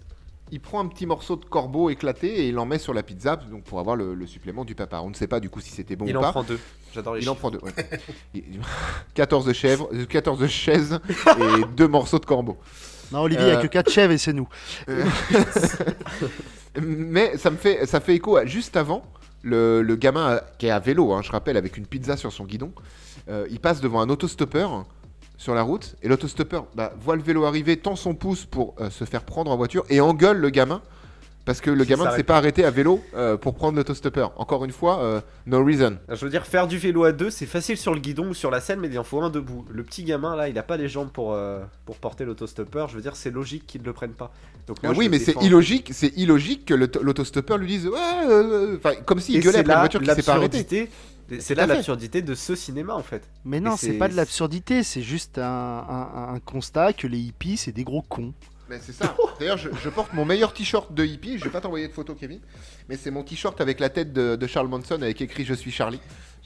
A: il prend un petit morceau de corbeau éclaté et il en met sur la pizza donc pour avoir le, le supplément du papa. On ne sait pas du coup si c'était bon
B: Il
A: ou
B: en
A: pas.
B: prend deux. J'adore les
A: Il en prend deux. ouais. Il- 14 de chèvre, euh, 14 de chaises et deux morceaux de corbeau.
C: Non, Olivier, il n'y
A: Euh.
C: a que 4 chèvres et c'est nous.
A: Mais ça me fait, ça fait écho à juste avant, le, gamin qui est à vélo, hein, je rappelle, avec une pizza sur son guidon, euh, il passe devant un autostoppeur sur la route et l'autostoppeur bah, voit le vélo arriver, tend son pouce pour euh, se faire prendre en voiture et engueule le gamin parce que le gamin ne s'est pas arrêté à vélo euh, pour prendre l'autostoppeur. Encore une fois, euh, no reason.
B: Je veux dire, faire du vélo à deux, c'est facile sur le guidon ou sur la scène, mais il en faut un debout. Le petit gamin, là, il a pas les jambes pour, euh, pour porter l'autostoppeur. Je veux dire, c'est logique qu'il ne le prenne pas. Donc, moi,
A: Ah oui, mais c'est illogique, c'est illogique que l'autostoppeur lui dise ouais, euh, enfin comme s'il gueulait après
B: là
A: voiture qui s'est pas arrêtée.
B: l'absurdité. C'est là l'absurdité de ce cinéma en fait.
C: Mais non, c'est
B: c'est-
C: pas de l'absurdité, c'est juste un, un- un constat que les hippies, c'est des gros cons.
A: Mais c'est ça. D'ailleurs, je, je porte mon meilleur t-shirt de hippie. Je vais pas t'envoyer de photo, Kevin. Mais c'est mon t-shirt avec la tête de, de Charles Manson avec écrit Je suis Charlie.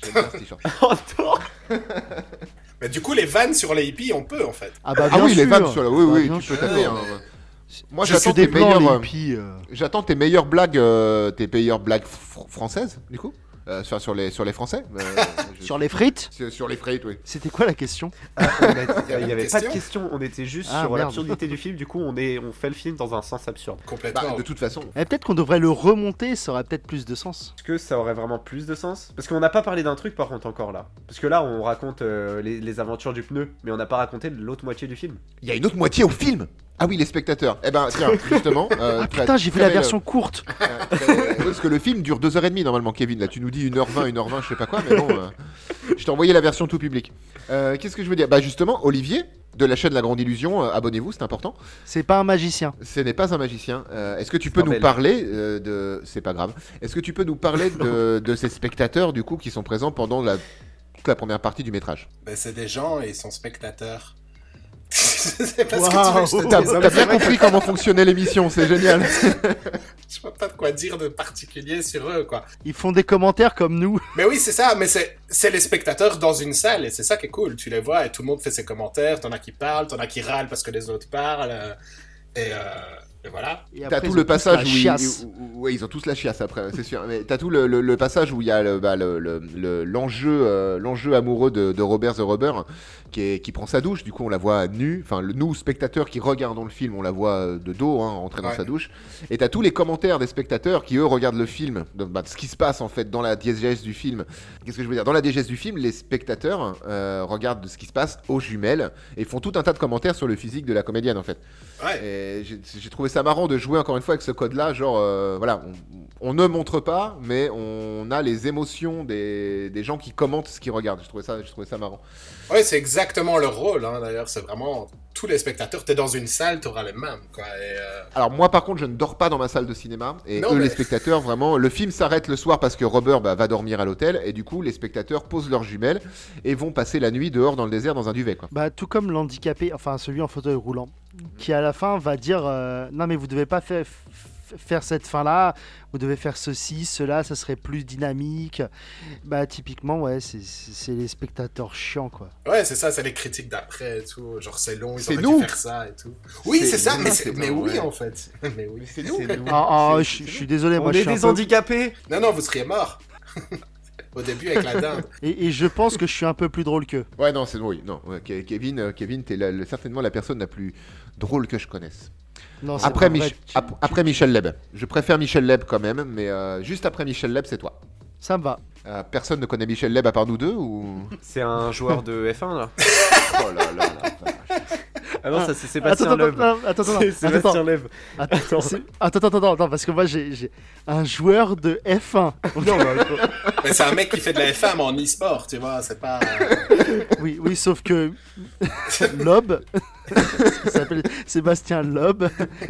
A: J'aime bien ce t-shirt.
D: Mais du coup, les vannes sur les hippies, on peut en fait.
C: Ah bah
A: ah oui, les vannes sur la. Oui,
C: Bah,
A: oui, tu peux taper. hein. Moi, j'attends tes
C: les
A: euh,
C: hippies. euh.
A: j'attends tes meilleures blagues, euh, tes meilleures blagues fr- françaises, du coup. Euh, sur, sur les, sur les Français euh, je-
C: Sur les frites
A: sur, sur les frites, oui.
C: C'était quoi la question
B: Ah, Il n'y avait pas de
D: question
B: on était juste
C: Ah,
B: sur l'absurdité du film, du coup on, est, on fait le film dans un sens absurde.
D: Complètement.
A: Bah, de toute façon.
C: Eh, Peut-être qu'on devrait le remonter, ça aurait peut-être plus de sens.
B: Est-ce que ça aurait vraiment plus de sens? Parce qu'on n'a pas parlé d'un truc par contre encore là. Parce que là on raconte euh, les, les aventures du pneu, mais on n'a pas raconté l'autre moitié du film.
A: Il y a une autre moitié au film Ah oui, les spectateurs. Eh ben, tiens, justement. euh,
C: Ah putain, j'ai vu la version courte.
A: euh, très- ouais, parce que le film dure 2h30 normalement, Kevin. Là, tu nous dis 1h20, 1h20, je sais pas quoi, mais bon. euh, je t'ai envoyé la version tout public. Euh, Qu'est-ce que je veux dire? Bah, justement, Olivier, de la chaîne La Grande Illusion, euh, abonnez-vous, c'est important.
C: C'est pas un magicien.
A: Ce n'est pas un magicien. Euh, Est-ce que tu peux nous parler euh, de. C'est pas grave. Est-ce que tu peux nous parler de, de ces spectateurs, du coup, qui sont présents pendant la, toute la première partie du métrage?
D: Ben, c'est des gens et ils sont spectateurs. C'est pas ce
C: Waouh.
D: que tu veux je
A: T'as bien compris comment fonctionnait l'émission, c'est génial.
D: Je vois pas de quoi dire de particulier sur eux, quoi.
C: Ils font des commentaires comme nous.
D: Mais oui, c'est ça, mais c'est les spectateurs dans une salle, et c'est ça qui est cool. Tu les vois, et tout le monde fait ses commentaires, t'en as qui parlent, t'en as qui râlent parce que les autres parlent, et, euh, et voilà.
C: Et
A: T'as tout
C: ils
A: le
C: ont tous
A: passage
C: la
A: où, ils- où- où- ils ont tous la chiasse après, c'est sûr. Mais t'as tout le, le- le passage où il y a le- bah, le- le- le- l'enjeu euh, l'enjeu amoureux de, de Robert the Rubber qui, est- qui prend sa douche. Du coup, on la voit nue. Enfin, le- nous, spectateurs qui regardons le film, on la voit euh, de dos, hein, rentrer dans
D: Ouais.
A: sa douche. Et t'as tous les commentaires des spectateurs qui, eux, regardent le film, de, bah, ce qui se passe en fait dans la diégèse du film. Qu'est-ce que je veux dire? Dans la diégèse du film, les spectateurs euh, regardent ce qui se passe aux jumelles et font tout un tas de commentaires sur le physique de la comédienne en fait.
D: Ouais.
A: Et j'ai j'ai trouvé ça marrant de jouer encore une fois avec ce code-là, genre euh, voilà, on, on ne montre pas, mais on a les émotions des, des gens qui commentent ce qu'ils regardent. Je trouvais ça, je trouvais ça marrant.
D: Ouais, c'est exactement leur rôle, hein, d'ailleurs. C'est vraiment tous les spectateurs. T'es dans une salle, t'auras les mêmes, quoi. Et, euh,
A: Alors moi par contre, je ne dors pas dans ma salle de cinéma, et
D: Non,
A: eux
D: mais-
A: les spectateurs vraiment, le film s'arrête le soir parce que Robert bah, va dormir à l'hôtel, et du coup les spectateurs posent leurs jumelles et vont passer la nuit dehors dans le désert dans un duvet quoi.
C: Bah, tout comme l'handicapé, enfin celui en fauteuil roulant, qui à la fin va dire euh, Non, mais vous devez pas faire, faire cette fin-là, vous devez faire ceci, cela, ça serait plus dynamique. Bah, typiquement, ouais, c'est- les spectateurs chiants, quoi.
D: Ouais, c'est ça, c'est les critiques d'après et tout. Genre, c'est long, ils
A: nous.
D: dû faire ça et tout. Oui,
A: C'est
D: c'est ça, mais, mais oui,
A: ouais.
D: en fait. mais oui.
A: C'est nous.
B: C'est nous.
C: Ah, ah,
B: C'est-
C: je
B: c'est
C: je suis désolé, moi
B: on
C: je
B: est
C: suis
B: des
C: peu-
B: handicapés
D: Non, non, vous seriez mort. Au début, avec la dinde.
C: et, et je pense que je suis un peu plus drôle qu'eux.
A: Ouais non c'est oui non Kevin euh, Kevin t'es la- le- certainement la personne la plus drôle que je connaisse.
C: Non,
A: Après,
C: pas vrai,
A: Mich-
C: tu-
A: ap- après Michel Leb. Je préfère Michel Leb quand même, mais euh, juste après Michel Leb, c'est toi.
C: Ça me va.
A: Euh, personne ne connaît Michel Leb à part nous deux ou?
B: C'est un joueur de F1 là
A: Oh là là là.
B: Ah non,
C: Ah,
B: ça c'est Sébastien
C: attends,
B: Loeb.
C: attends, attends, attends,
B: C'est
C: attends,
B: Sébastien Loeb.
C: attends, attends, attends, attends, attends, attends, parce que moi j'ai j'ai un joueur de F1.
B: Non, bah,
D: Mais c'est un mec qui fait de la FM en e-sport, tu vois, c'est pas...
C: Oui, oui, sauf que Loeb, s'appelle Sébastien Loeb,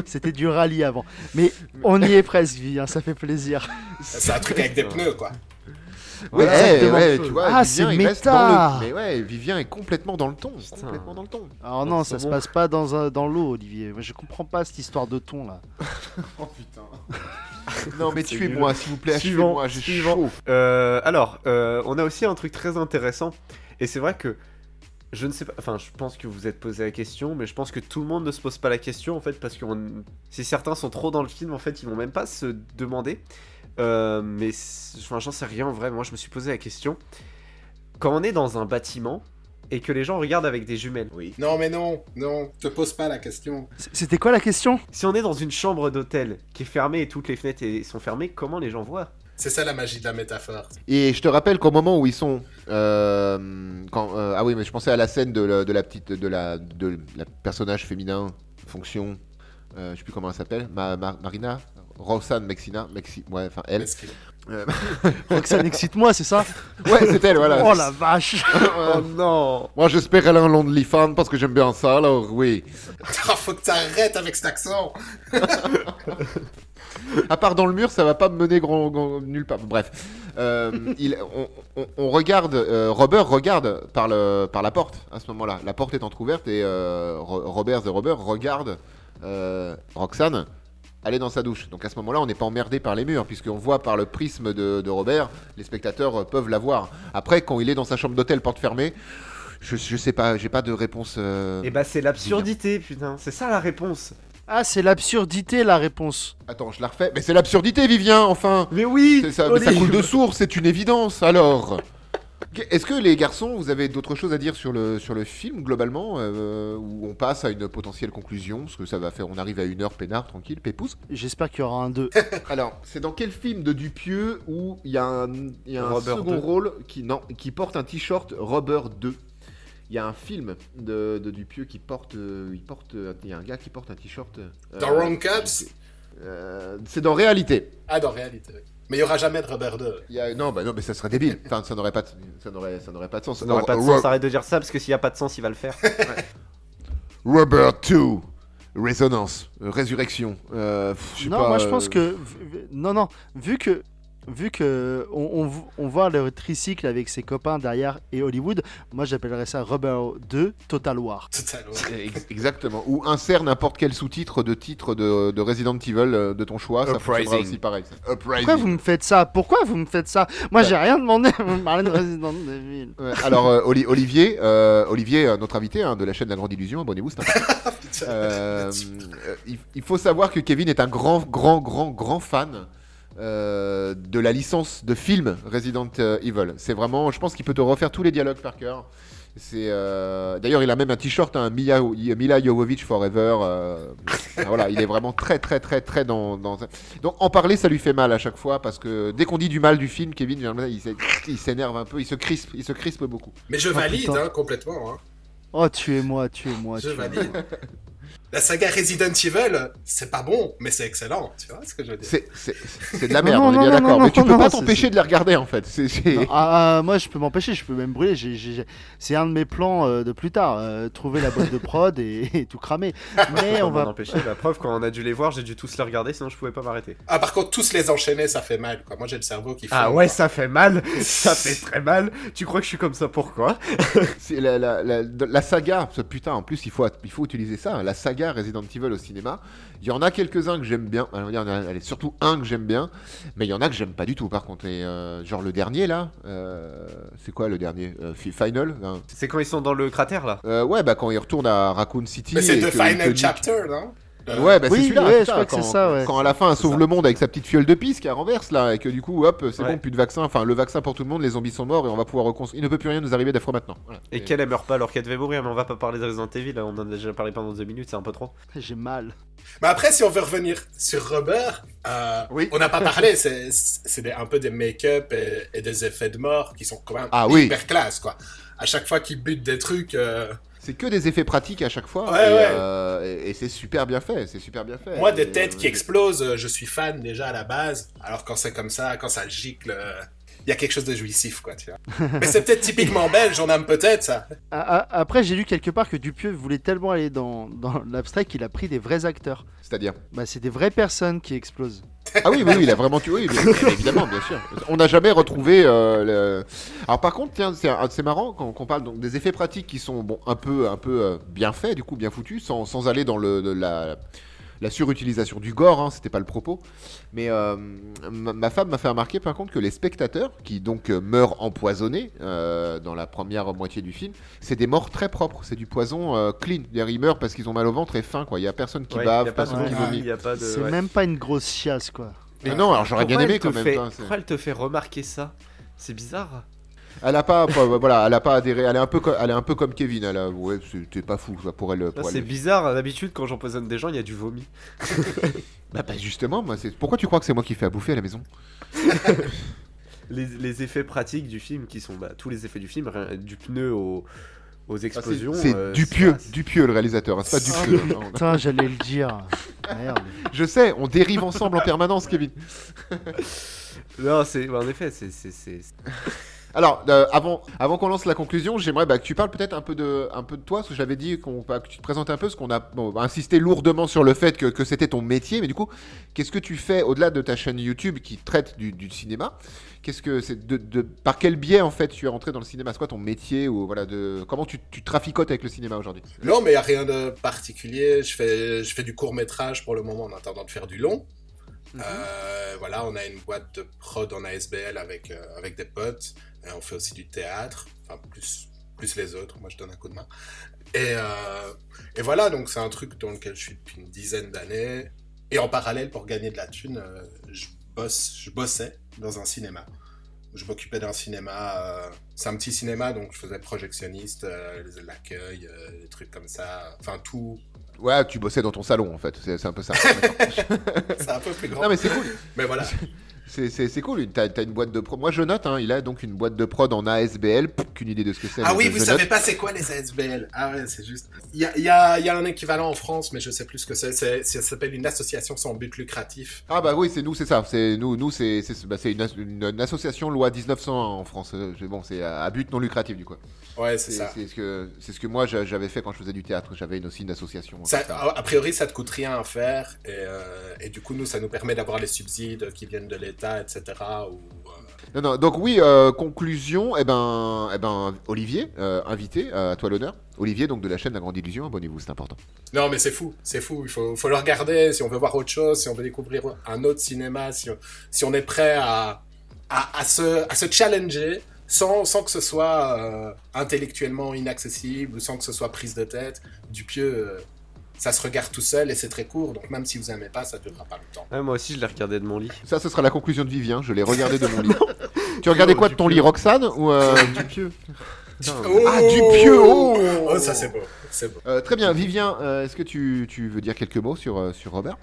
C: c'était du rallye avant. Mais on y est presque, Vivien, ça fait plaisir.
D: C'est un truc avec des pneus, quoi.
A: Ouais, ouais, tu vois,
C: Ah,
A: Vivien,
C: c'est méta.
A: le... Mais ouais, Vivien est complètement dans le ton.
B: Putain.
A: Complètement dans le ton.
C: Alors
B: Non,
C: ça se
B: bon.
C: passe pas dans, un- dans l'eau, Olivier. Moi, je comprends pas cette histoire de ton là.
A: Oh putain. non mais tuez-moi, s'il vous plaît,
B: Suivant,
A: tuez-moi, j'ai chaud.
B: Euh, alors, euh, on a aussi un truc très intéressant. Et c'est vrai que je ne sais pas. Enfin, je pense que vous êtes posé la question, mais je pense que tout le monde ne se pose pas la question en fait, parce que on- si certains sont trop dans le film, en fait, ils vont même pas se demander. Euh, mais c'est- enfin, j'en sais rien en vrai. Moi, je me suis posé la question. Quand on est dans un bâtiment et que les gens regardent avec des jumelles.
A: Oui.
D: Non, mais non, non, te pose pas la question.
C: C'était quoi la question?
B: Si on est dans une chambre d'hôtel qui est fermée et toutes les fenêtres sont fermées, comment les gens voient?
D: C'est ça la magie de la métaphore.
A: Et je te rappelle qu'au moment où ils sont, euh, quand, euh, ah oui, mais je pensais à la scène de la, de la petite, de la, de la personnage féminin, fonction, euh, je sais plus comment elle s'appelle, Ma- Ma- Marina, Roxane Mexina, Mexi, ouais, enfin elle. Euh,
C: Roxane, excite-moi, c'est ça
A: ouais, c'est elle, voilà.
C: Oh la vache
A: Euh,
B: non
A: Moi, j'espère elle a un OnlyFans parce que j'aime bien ça, alors oui.
D: Ah, faut que t'arrêtes avec cet accent.
A: À part dans le mur, ça va pas me mener grand, grand- nulle part. Bref, Euh, il- on, on- on regarde, euh, Robert regarde par, le, par la porte à ce moment-là. La porte est entrouverte et euh, Ro- Robert et Robert regarde euh, Roxane aller dans sa douche. Donc à ce moment-là, on n'est pas emmerdé par les murs puisqu'on voit par le prisme de, de Robert, les spectateurs euh, peuvent la voir. Après, quand il est dans sa chambre d'hôtel, porte fermée, je, je sais pas, j'ai pas de réponse. euh,
B: Et bah c'est l'absurdité, putain. C'est ça la réponse.
C: Ah, c'est l'absurdité la réponse.
A: Attends, je la refais. Mais c'est l'absurdité, Vivien, enfin
B: Mais oui
A: C'est ça, mais ça coule de source, c'est une évidence, alors Est-ce que les garçons, vous avez d'autres choses à dire sur le, sur le film, globalement, euh, où on passe à une potentielle conclusion Parce que ça va faire, on arrive à une heure peinard, tranquille, pépouze.
C: J'espère qu'il y aura un 2.
A: Alors, c'est dans quel film de Dupieux où il y a un, il y a un
B: Robert
A: second
B: 2.
A: rôle qui, non, qui porte un t-shirt Rubber 2 Il y a un film de, de Dupieux qui porte, euh, il porte, euh, il y a un gars qui porte un t-shirt. euh,
D: Dans Wrong
A: euh, C'est dans réalité.
D: Ah, dans réalité. oui. Mais il y aura jamais de Robert 2.
A: Il y a- non, bah non, mais ça serait débile. Enfin, ça n'aurait pas, de- ça n'aurait, ça n'aurait pas de sens.
B: Ça n'aurait pas de sens, arrête de dire ça, parce que s'il n'y a pas de sens, il va le faire.
A: Rubber 2, résonance, euh, résurrection. Euh,
C: Non,
A: pas,
C: moi je
A: euh,
C: pense que. v- v- Non, non, vu que. Vu que on, on v- on voit le tricycle avec ses copains derrière et Hollywood, moi j'appellerais ça Rubber 2 Total War.
D: Totalement.
A: Ex- Exactement. Ou insère n'importe quel sous-titre de titre de, de Resident Evil euh, de ton choix. Ça
B: Uprising.
A: fonctionnera aussi pareil. ça. Uprising.
C: Pourquoi vous me faites ça? Pourquoi vous me faites ça? Moi
A: Bah.
C: j'ai rien demandé, vous me parlez de Resident Evil.
A: Ouais, alors euh, Oli- Olivier, euh, Olivier, notre invité hein, de la chaîne La Grande Illusion, abonnez-vous, c'est. Euh, euh, il, il faut savoir que Kevin est un grand, grand, grand, grand fan euh, de la licence de film Resident Evil. C'est vraiment, je pense qu'il peut te refaire tous les dialogues par cœur. C'est euh, d'ailleurs il a même un t-shirt un Mila, Mila Jovovich Forever. euh, voilà, il est vraiment très très très très dans, dans. Donc en parler ça lui fait mal à chaque fois parce que dès qu'on dit du mal du film, Kevin il s'é- il s'énerve un peu, il se crispe, il se crispe beaucoup.
D: Mais je
C: Oh,
D: valide hein, complètement. hein.
C: Oh tuez-moi, tuez-moi,
D: Je valide. La saga Resident Evil, c'est pas bon, mais c'est excellent. Tu vois ce que je veux dire
A: C'est c'est- c'est de la merde,
C: non,
A: on est bien
C: non,
A: d'accord.
C: non,
A: Mais tu
C: non,
A: peux
C: non,
A: pas
C: c'est-
A: t'empêcher de les regarder en fait. C'est c'est-
C: Non, ah, ah, moi je peux m'empêcher, je peux même brûler. J'ai- j'ai- C'est un de mes plans euh, de plus tard, euh, trouver la boîte de prod et, et tout cramer. Mais on
B: va empêcher. La preuve, quand on a dû les voir, j'ai dû tous les regarder, sinon je pouvais pas m'arrêter.
D: Ah, par contre, tous les enchaîner, ça fait mal. Quoi. Moi, j'ai le cerveau qui fait.
B: Ah ouais, ça fait mal, ça fait très mal. Tu crois que je suis comme ça pourquoi?
A: C'est la, la, la, la saga, ce putain, en plus il faut, il faut utiliser ça, hein, la saga Resident Evil au cinéma. Il y en a quelques-uns que j'aime bien, Alors, il y en a, allez, surtout un que j'aime bien, mais il y en a que j'aime pas du tout par contre. Et, euh, genre le dernier là, euh, c'est quoi le dernier Euh, Fi- Final hein?
B: C'est quand ils sont dans le cratère là?
A: Euh, Ouais, bah quand il retourne à Raccoon City.
D: Mais c'est The Final Chapter, non?
A: Ouais, bah c'est
C: Oui,
A: celui-là.
C: ouais,
A: c'est
C: je
A: ça,
C: crois que c'est
A: quand,
C: ça, ouais.
A: Quand à la fin, elle sauve
D: ça.
A: le monde avec sa petite fiole de pisse qui renverse là, et que du coup, hop, c'est
B: Ouais.
A: bon, plus de vaccin, enfin le vaccin pour tout le monde, les zombies sont morts et on va pouvoir reconstruire. Il ne peut plus rien nous arriver d'afro maintenant. Voilà.
B: Et qu'elle elle meurt pas alors qu'elle devait mourir, mais on va pas parler de Resident Evil, là, on en a déjà parlé pendant deux minutes, c'est un peu trop.
C: J'ai mal.
D: Mais après, si on veut revenir sur Robert, euh,
A: Oui.
D: on n'a pas parlé, c'est c'est des- un peu des make-up et, et des effets de mort qui sont quand même
A: Ah oui.
D: hyper classe, quoi. À chaque fois qu'il bute des trucs, euh,
A: C'est que des effets pratiques à chaque fois.
D: Ouais,
A: et,
D: ouais.
A: euh, et- et c'est super bien fait. C'est super bien fait.
D: moi,
A: Et,
D: des têtes qui
A: euh,
D: explosent, euh, je suis fan déjà à la base. Alors quand c'est comme ça, quand ça gicle, il y a quelque chose de jouissif, quoi, tu vois. Mais c'est peut-être typiquement belge, on aime peut-être ça.
C: Après, j'ai lu quelque part que Dupieux voulait tellement aller dans, dans l'abstrait qu'il a pris des vrais acteurs.
A: C'est-à-dire.
C: Bah, c'est des vraies personnes qui explosent.
A: Ah oui, oui, oui, il a vraiment tué. Oui, bien- évidemment, bien sûr. On n'a jamais retrouvé. euh, le... Alors par contre, tiens, c'est c'est marrant quand qu'on parle donc des effets pratiques qui sont bon un peu, un peu euh, bien faits, du coup bien foutus, sans, sans aller dans le la la surutilisation du gore, hein, c'était pas le propos. Mais euh, ma, ma femme m'a fait remarquer par contre que les spectateurs, qui donc euh, meurent empoisonnés euh, dans la première moitié du film, c'est des morts très propres, c'est du poison euh, clean. Ils meurent parce qu'ils ont mal au ventre et faim, quoi. Il y a personne qui
B: Ouais,
A: bave,
B: y a pas
A: personne qui vomit.
B: de.
C: c'est
B: ouais.
C: même pas une grosse chiasse, quoi.
A: Mais non, alors j'aurais bien aimé quand même.
B: fait-
A: c'est-
B: Pourquoi elle te fait remarquer ça? C'est bizarre.
A: Elle a pas, pas- voilà, elle a pas adhéré. Elle est un peu, co- elle est un peu comme Kevin. Elle a, ouais, c'était pas fou ça pour elle.
B: C'est bizarre, d'habitude quand j'empoisonne des gens, il y a du vomi.
A: Bah, bah, justement, moi, c'est. Pourquoi tu crois que c'est moi qui fais à bouffer à la maison?
B: Les, les effets pratiques du film, qui sont bah, tous les effets du film, rien- du pneu aux, aux explosions.
A: C'est
B: euh,
A: Dupieux, Dupieux le réalisateur. hein, C'est pas
C: Ah,
A: Dupieux.
C: mais
A: hein.
C: Putain, j'allais le dire. Merde.
A: Je sais, on dérive ensemble en permanence, Kevin.
B: Non, c'est bah, en effet, c'est c'est- c'est-
A: Alors, euh, avant, avant qu'on lance la conclusion, j'aimerais bah, que tu parles peut-être un peu de, un peu de toi, parce que j'avais dit qu'on, bah, que tu te présentes un peu, parce qu'on a bon, insisté lourdement sur le fait que, que c'était ton métier, mais du coup, qu'est-ce que tu fais au-delà de ta chaîne YouTube qui traite du, du cinéma? Qu'est-ce que c'est de, de- par quel biais en fait tu es rentré dans le cinéma? C'est quoi ton métier ou voilà de comment tu, tu traficotes avec le cinéma aujourd'hui?
D: Non, mais il n'y a rien de particulier. Je fais, je fais du court métrage pour le moment en attendant de faire du long. Euh, voilà, on a une boîte de prod en ASBL avec, euh, avec des potes. Et on fait aussi du théâtre, enfin plus, plus les autres. Moi, je donne un coup de main. Et, euh, et voilà, donc c'est un truc dans lequel je suis depuis une dizaine d'années. Et en parallèle, pour gagner de la thune, euh, je, bosse, je bossais dans un cinéma. Je m'occupais d'un cinéma. euh, c'est un petit cinéma, donc je faisais projectionniste, euh, l'accueil, euh, des trucs comme ça. Enfin, tout.
A: Ouais, tu bossais dans ton salon en fait, c'est c'est un peu ça.
D: C'est un peu plus grand.
A: non mais c'est cool.
D: Mais voilà.
A: C'est- C'est c'est cool, t'as as une boîte de prod. Moi je note, hein, il a donc une boîte de prod en ASBL, qu'une idée de ce que c'est.
D: Ah oui, vous savez
A: note.
D: pas c'est quoi les ASBL Ah ouais, c'est juste. Il y a, y, a, y a un équivalent en France, mais je sais plus ce que c'est. C'est- Ça s'appelle une association sans but lucratif.
A: Ah bah oui, c'est nous, c'est ça. C'est nous, nous c'est c'est bah, c'est une, une- une association loi 1901 en France. Euh, Bon, c'est à à but non lucratif du coup.
D: Ouais, c'est
A: C'est
D: ça.
A: c'est ce que c'est ce que moi j'a- j'avais fait quand je faisais du théâtre. J'avais une- aussi une association.
D: Ça- a priori, ça te coûte rien à faire, et, euh, et du coup, nous, ça nous permet d'avoir les subsides qui viennent de l'État, etc. Ou, euh,
A: Non, non, donc oui, euh, conclusion, eh ben, eh ben, Olivier, invité, à toi l'honneur. Olivier, donc de la chaîne La Grande Illusion, abonnez-vous, c'est important.
D: Non, mais c'est fou, c'est fou. Il faut, faut le regarder si on veut voir autre chose, si on veut découvrir un autre cinéma, si on, si on est prêt à, à, à se, à se challenger sans, sans que ce soit euh, intellectuellement inaccessible ou sans que ce soit prise de tête. Dupieux, euh, ça se regarde tout seul et c'est très court, donc même si vous aimez pas, ça durera pas longtemps.
B: Ouais, moi aussi, je l'ai regardé de mon lit.
A: Ça, ce sera la conclusion de Vivien, je l'ai regardé de mon lit. tu regardais quoi de ton lit, Roxane ou euh,
B: Dupieux. Putain,
D: Oh
A: Ah, Dupieux, oh
D: Oh, ça c'est beau, c'est beau.
A: Euh, Très bien, Vivien, euh, est-ce que tu, tu veux dire quelques mots sur, euh, sur Robert?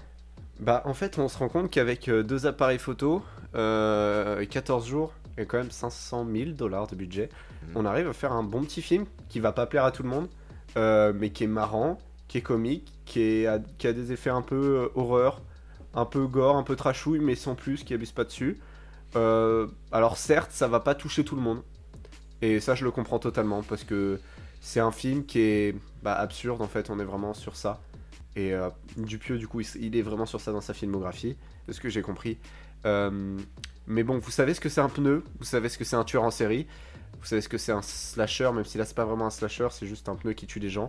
B: Bah, en fait, on se rend compte qu'avec euh, deux appareils photo, euh, 14 jours et quand même 500 000 dollars de budget,
A: Mhm.
B: on arrive à faire un bon petit film qui va pas plaire à tout le monde, euh, mais qui est marrant, qui est comique, qui, est, a, qui a des effets un peu euh, horreur, un peu gore, un peu trashouille, mais sans plus, qui abuse pas dessus. Euh, alors certes, ça va pas toucher tout le monde, et ça je le comprends totalement parce que c'est un film qui est bah, absurde en fait. On est vraiment sur ça. Et Dupieux, du coup, il, il est vraiment sur ça dans sa filmographie, de ce que j'ai compris. Euh, mais bon, vous savez ce que c'est un pneu, vous savez ce que c'est un tueur en série, vous savez ce que c'est un slasher, même si là c'est pas vraiment un slasher, c'est juste un pneu qui tue des gens.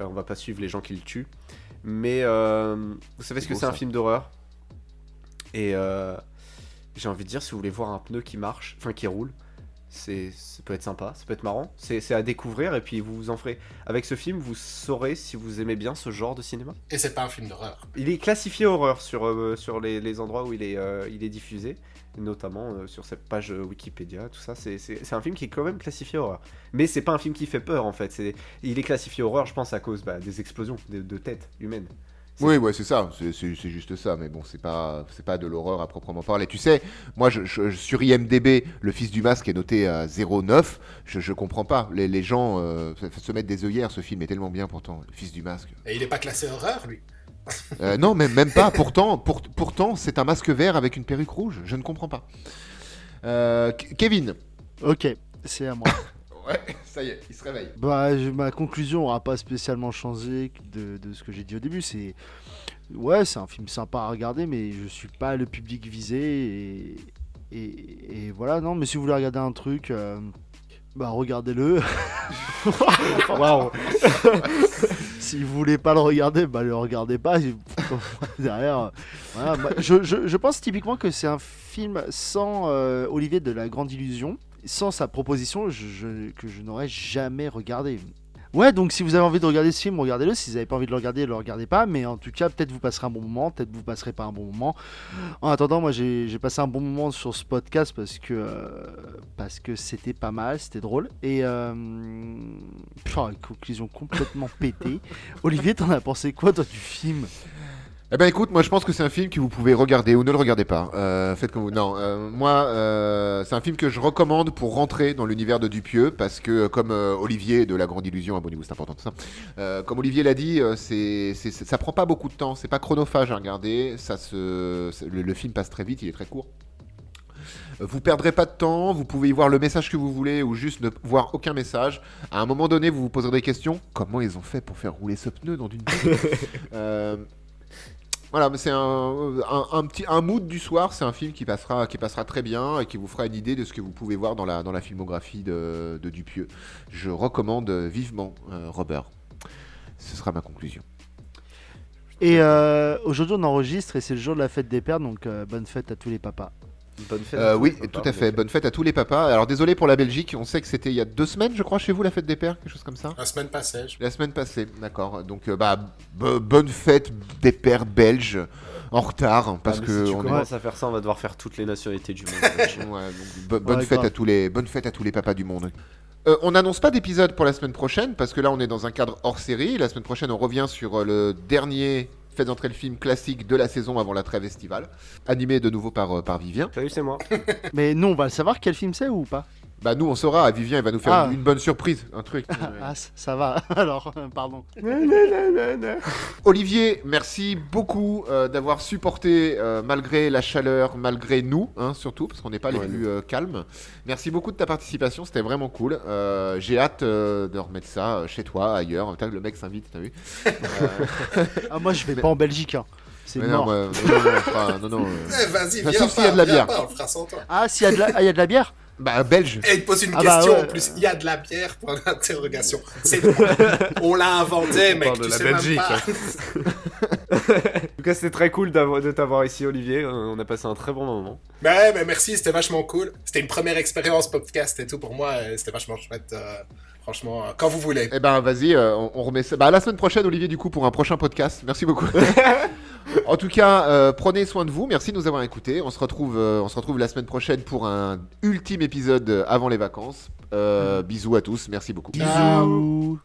B: Euh, on va pas suivre les gens qui le tuent. Mais euh, vous savez ce que c'est un film d'horreur? Et euh, j'ai envie de dire, si vous voulez voir un pneu qui marche, enfin qui roule, c'est, ça peut être sympa, ça peut être marrant. C'est, c'est à découvrir et puis vous vous en ferez. Avec ce film, vous saurez si vous aimez bien ce genre de cinéma.
D: Et c'est pas un film d'horreur.
B: Il est classifié horreur sur, euh, sur les, les endroits où il est, euh, il est diffusé, notamment euh, sur cette page euh, Wikipédia, tout ça. C'est, c'est- c'est un film qui est quand même classifié horreur. Mais c'est pas un film qui fait peur en fait. C'est, il est classifié horreur, je pense, à cause bah, des explosions de, de têtes humaines.
A: Oui, ouais, c'est ça, c'est- juste ça, mais bon, c'est pas, c'est pas de l'horreur à proprement parler. Tu sais, moi, je, je- sur IMDB, le fils du masque est noté à 0,9, je, je comprends pas. Les, les gens euh, se- se mettent des œillères, ce film est tellement bien pourtant, le fils du masque.
D: Et il est pas classé horreur, lui.
A: Euh, non, même, même pas, pourtant, pour- pourtant, c'est un masque vert avec une perruque rouge, je ne comprends pas. Euh, Kevin
C: Ok, c'est à moi.
A: Ouais, ça y est, il se réveille.
C: Bah, je- ma conclusion n'aura pas spécialement changé de, de ce que j'ai dit au début. C'est ouais, c'est un film sympa à regarder, mais je suis pas le public visé et, et, et voilà. Non, mais si vous voulez regarder un truc, euh, bah regardez-le. Waouh. Si vous voulez pas le regarder, bah le regardez pas. Derrière, je, pense typiquement que c'est un film sans euh, Olivier de la Grande Illusion sans sa proposition que je n'aurais jamais regardé. Ouais, donc si vous avez envie de regarder ce film, regardez-le. Si vous n'avez pas envie de le regarder, ne le regardez pas. Mais en tout cas, peut-être vous passerez un bon moment, peut-être vous passerez pas un bon moment. En attendant, moi j'ai passé un bon moment sur ce podcast parce que euh, parce que c'était pas mal, c'était drôle. Et euh, pff, une conclusion complètement pétée. Olivier, t'en as pensé quoi toi du film?
A: Eh ben écoute, moi je pense que c'est un film que vous pouvez regarder ou ne le regardez pas. Euh, faites comme vous. Non, euh, moi euh, c'est un film que je recommande pour rentrer dans l'univers de Dupieux parce que comme Olivier de La Grande Illusion, abonnez-vous, c'est important tout ça. Comme Olivier l'a dit, c'est, ça prend pas beaucoup de temps, c'est pas chronophage à regarder. Ça se, c'est- le, le film passe très vite, il est très court. Vous perdrez pas de temps, vous pouvez y voir le message que vous voulez ou juste ne voir aucun message. À un moment donné, vous vous poserez des questions. Comment ils ont fait pour faire rouler ce pneu dans euh, voilà, c'est un, un, petit un mood du soir. C'est un film qui passera, qui passera très bien et qui vous fera une idée de ce que vous pouvez voir dans la, dans la filmographie de, Dupieux. Je recommande vivement euh, Robert. Ce sera ma conclusion.
C: Et euh, aujourd'hui, on enregistre et c'est le jour de la fête des pères, donc euh, bonne fête à tous les papas.
B: Bonne fête.
A: Euh,
B: à tous
A: oui,
B: les papas,
A: tout à fait. Bonne fête à tous les papas. Alors désolé pour la Belgique, on sait que c'était il y a deux semaines, je crois, chez vous, la fête des pères, quelque chose comme ça.
D: La semaine passée. je-
A: La semaine passée, d'accord. Donc euh, bah bo- bonne fête des pères belges en retard parce
B: Ah, mais
A: que
B: si tu
A: on est-
B: commences à faire ça, on va devoir faire toutes les nationalités du monde.
A: Ouais, donc, bo- bonne
C: Ouais,
A: fête
C: grave.
A: à tous les bonne fête à tous les papas du monde. Euh, on n'annonce pas d'épisode pour la semaine prochaine parce que là on est dans un cadre hors série. La semaine prochaine on revient sur euh, le dernier Faites entrer le film classique de la saison avant la trêve estivale, animé de nouveau par, euh, par Vivien.
B: Salut, c'est moi.
C: Mais nous, on va le savoir quel film c'est ou pas?
A: Bah nous on saura, Vivien il va nous faire
C: Ah.
A: une, une bonne surprise, un truc.
C: Ah, ça va. Alors, euh, pardon.
A: Olivier, merci beaucoup euh, d'avoir supporté euh, malgré la chaleur, malgré nous, hein, surtout, parce qu'on n'est pas les
B: Ouais,
A: plus euh, calmes. Merci beaucoup de ta participation, c'était vraiment cool. Euh, J'ai hâte euh, de remettre ça euh, chez toi, ailleurs. Le mec s'invite, t'as vu Euh,
C: Ah, moi, je vais pas en Belgique. hein. C'est
A: mais non,
C: mort.
A: non, non, non, non, non, euh,
D: Eh, vas-y,
A: Bah,
D: viens
A: sauf s'il y a de la
D: viens
A: bière.
D: pas, on le fera sans toi.
C: Ah, s'il y, a de la- ah, il y a de la bière
A: Bah, belge.
D: Et il pose une
C: Ah bah
D: question
C: ouais.
D: en plus. Il y a de la bière pour l'interrogation. C'est On l'a inventé, mec.
B: parle de
D: tu
B: la
D: sais même
B: Belgique.
D: pas.
B: En tout cas, c'était très cool d'avoir- de t'avoir ici, Olivier. Euh, On a passé un très bon moment.
D: Mais, mais merci, c'était vachement cool. C'était une première expérience podcast et tout pour moi. C'était vachement chouette. euh, franchement, euh, quand vous voulez.
A: Eh ben, vas-y, euh, on, on remet ça. Bah, la semaine prochaine, Olivier, du coup, pour un prochain podcast. Merci beaucoup. en tout cas, euh, prenez soin de vous. Merci de nous avoir écoutés. On se retrouve, euh, on se retrouve la semaine prochaine pour un ultime épisode avant les vacances. Euh, Bisous à tous. Merci beaucoup.
C: Bisous.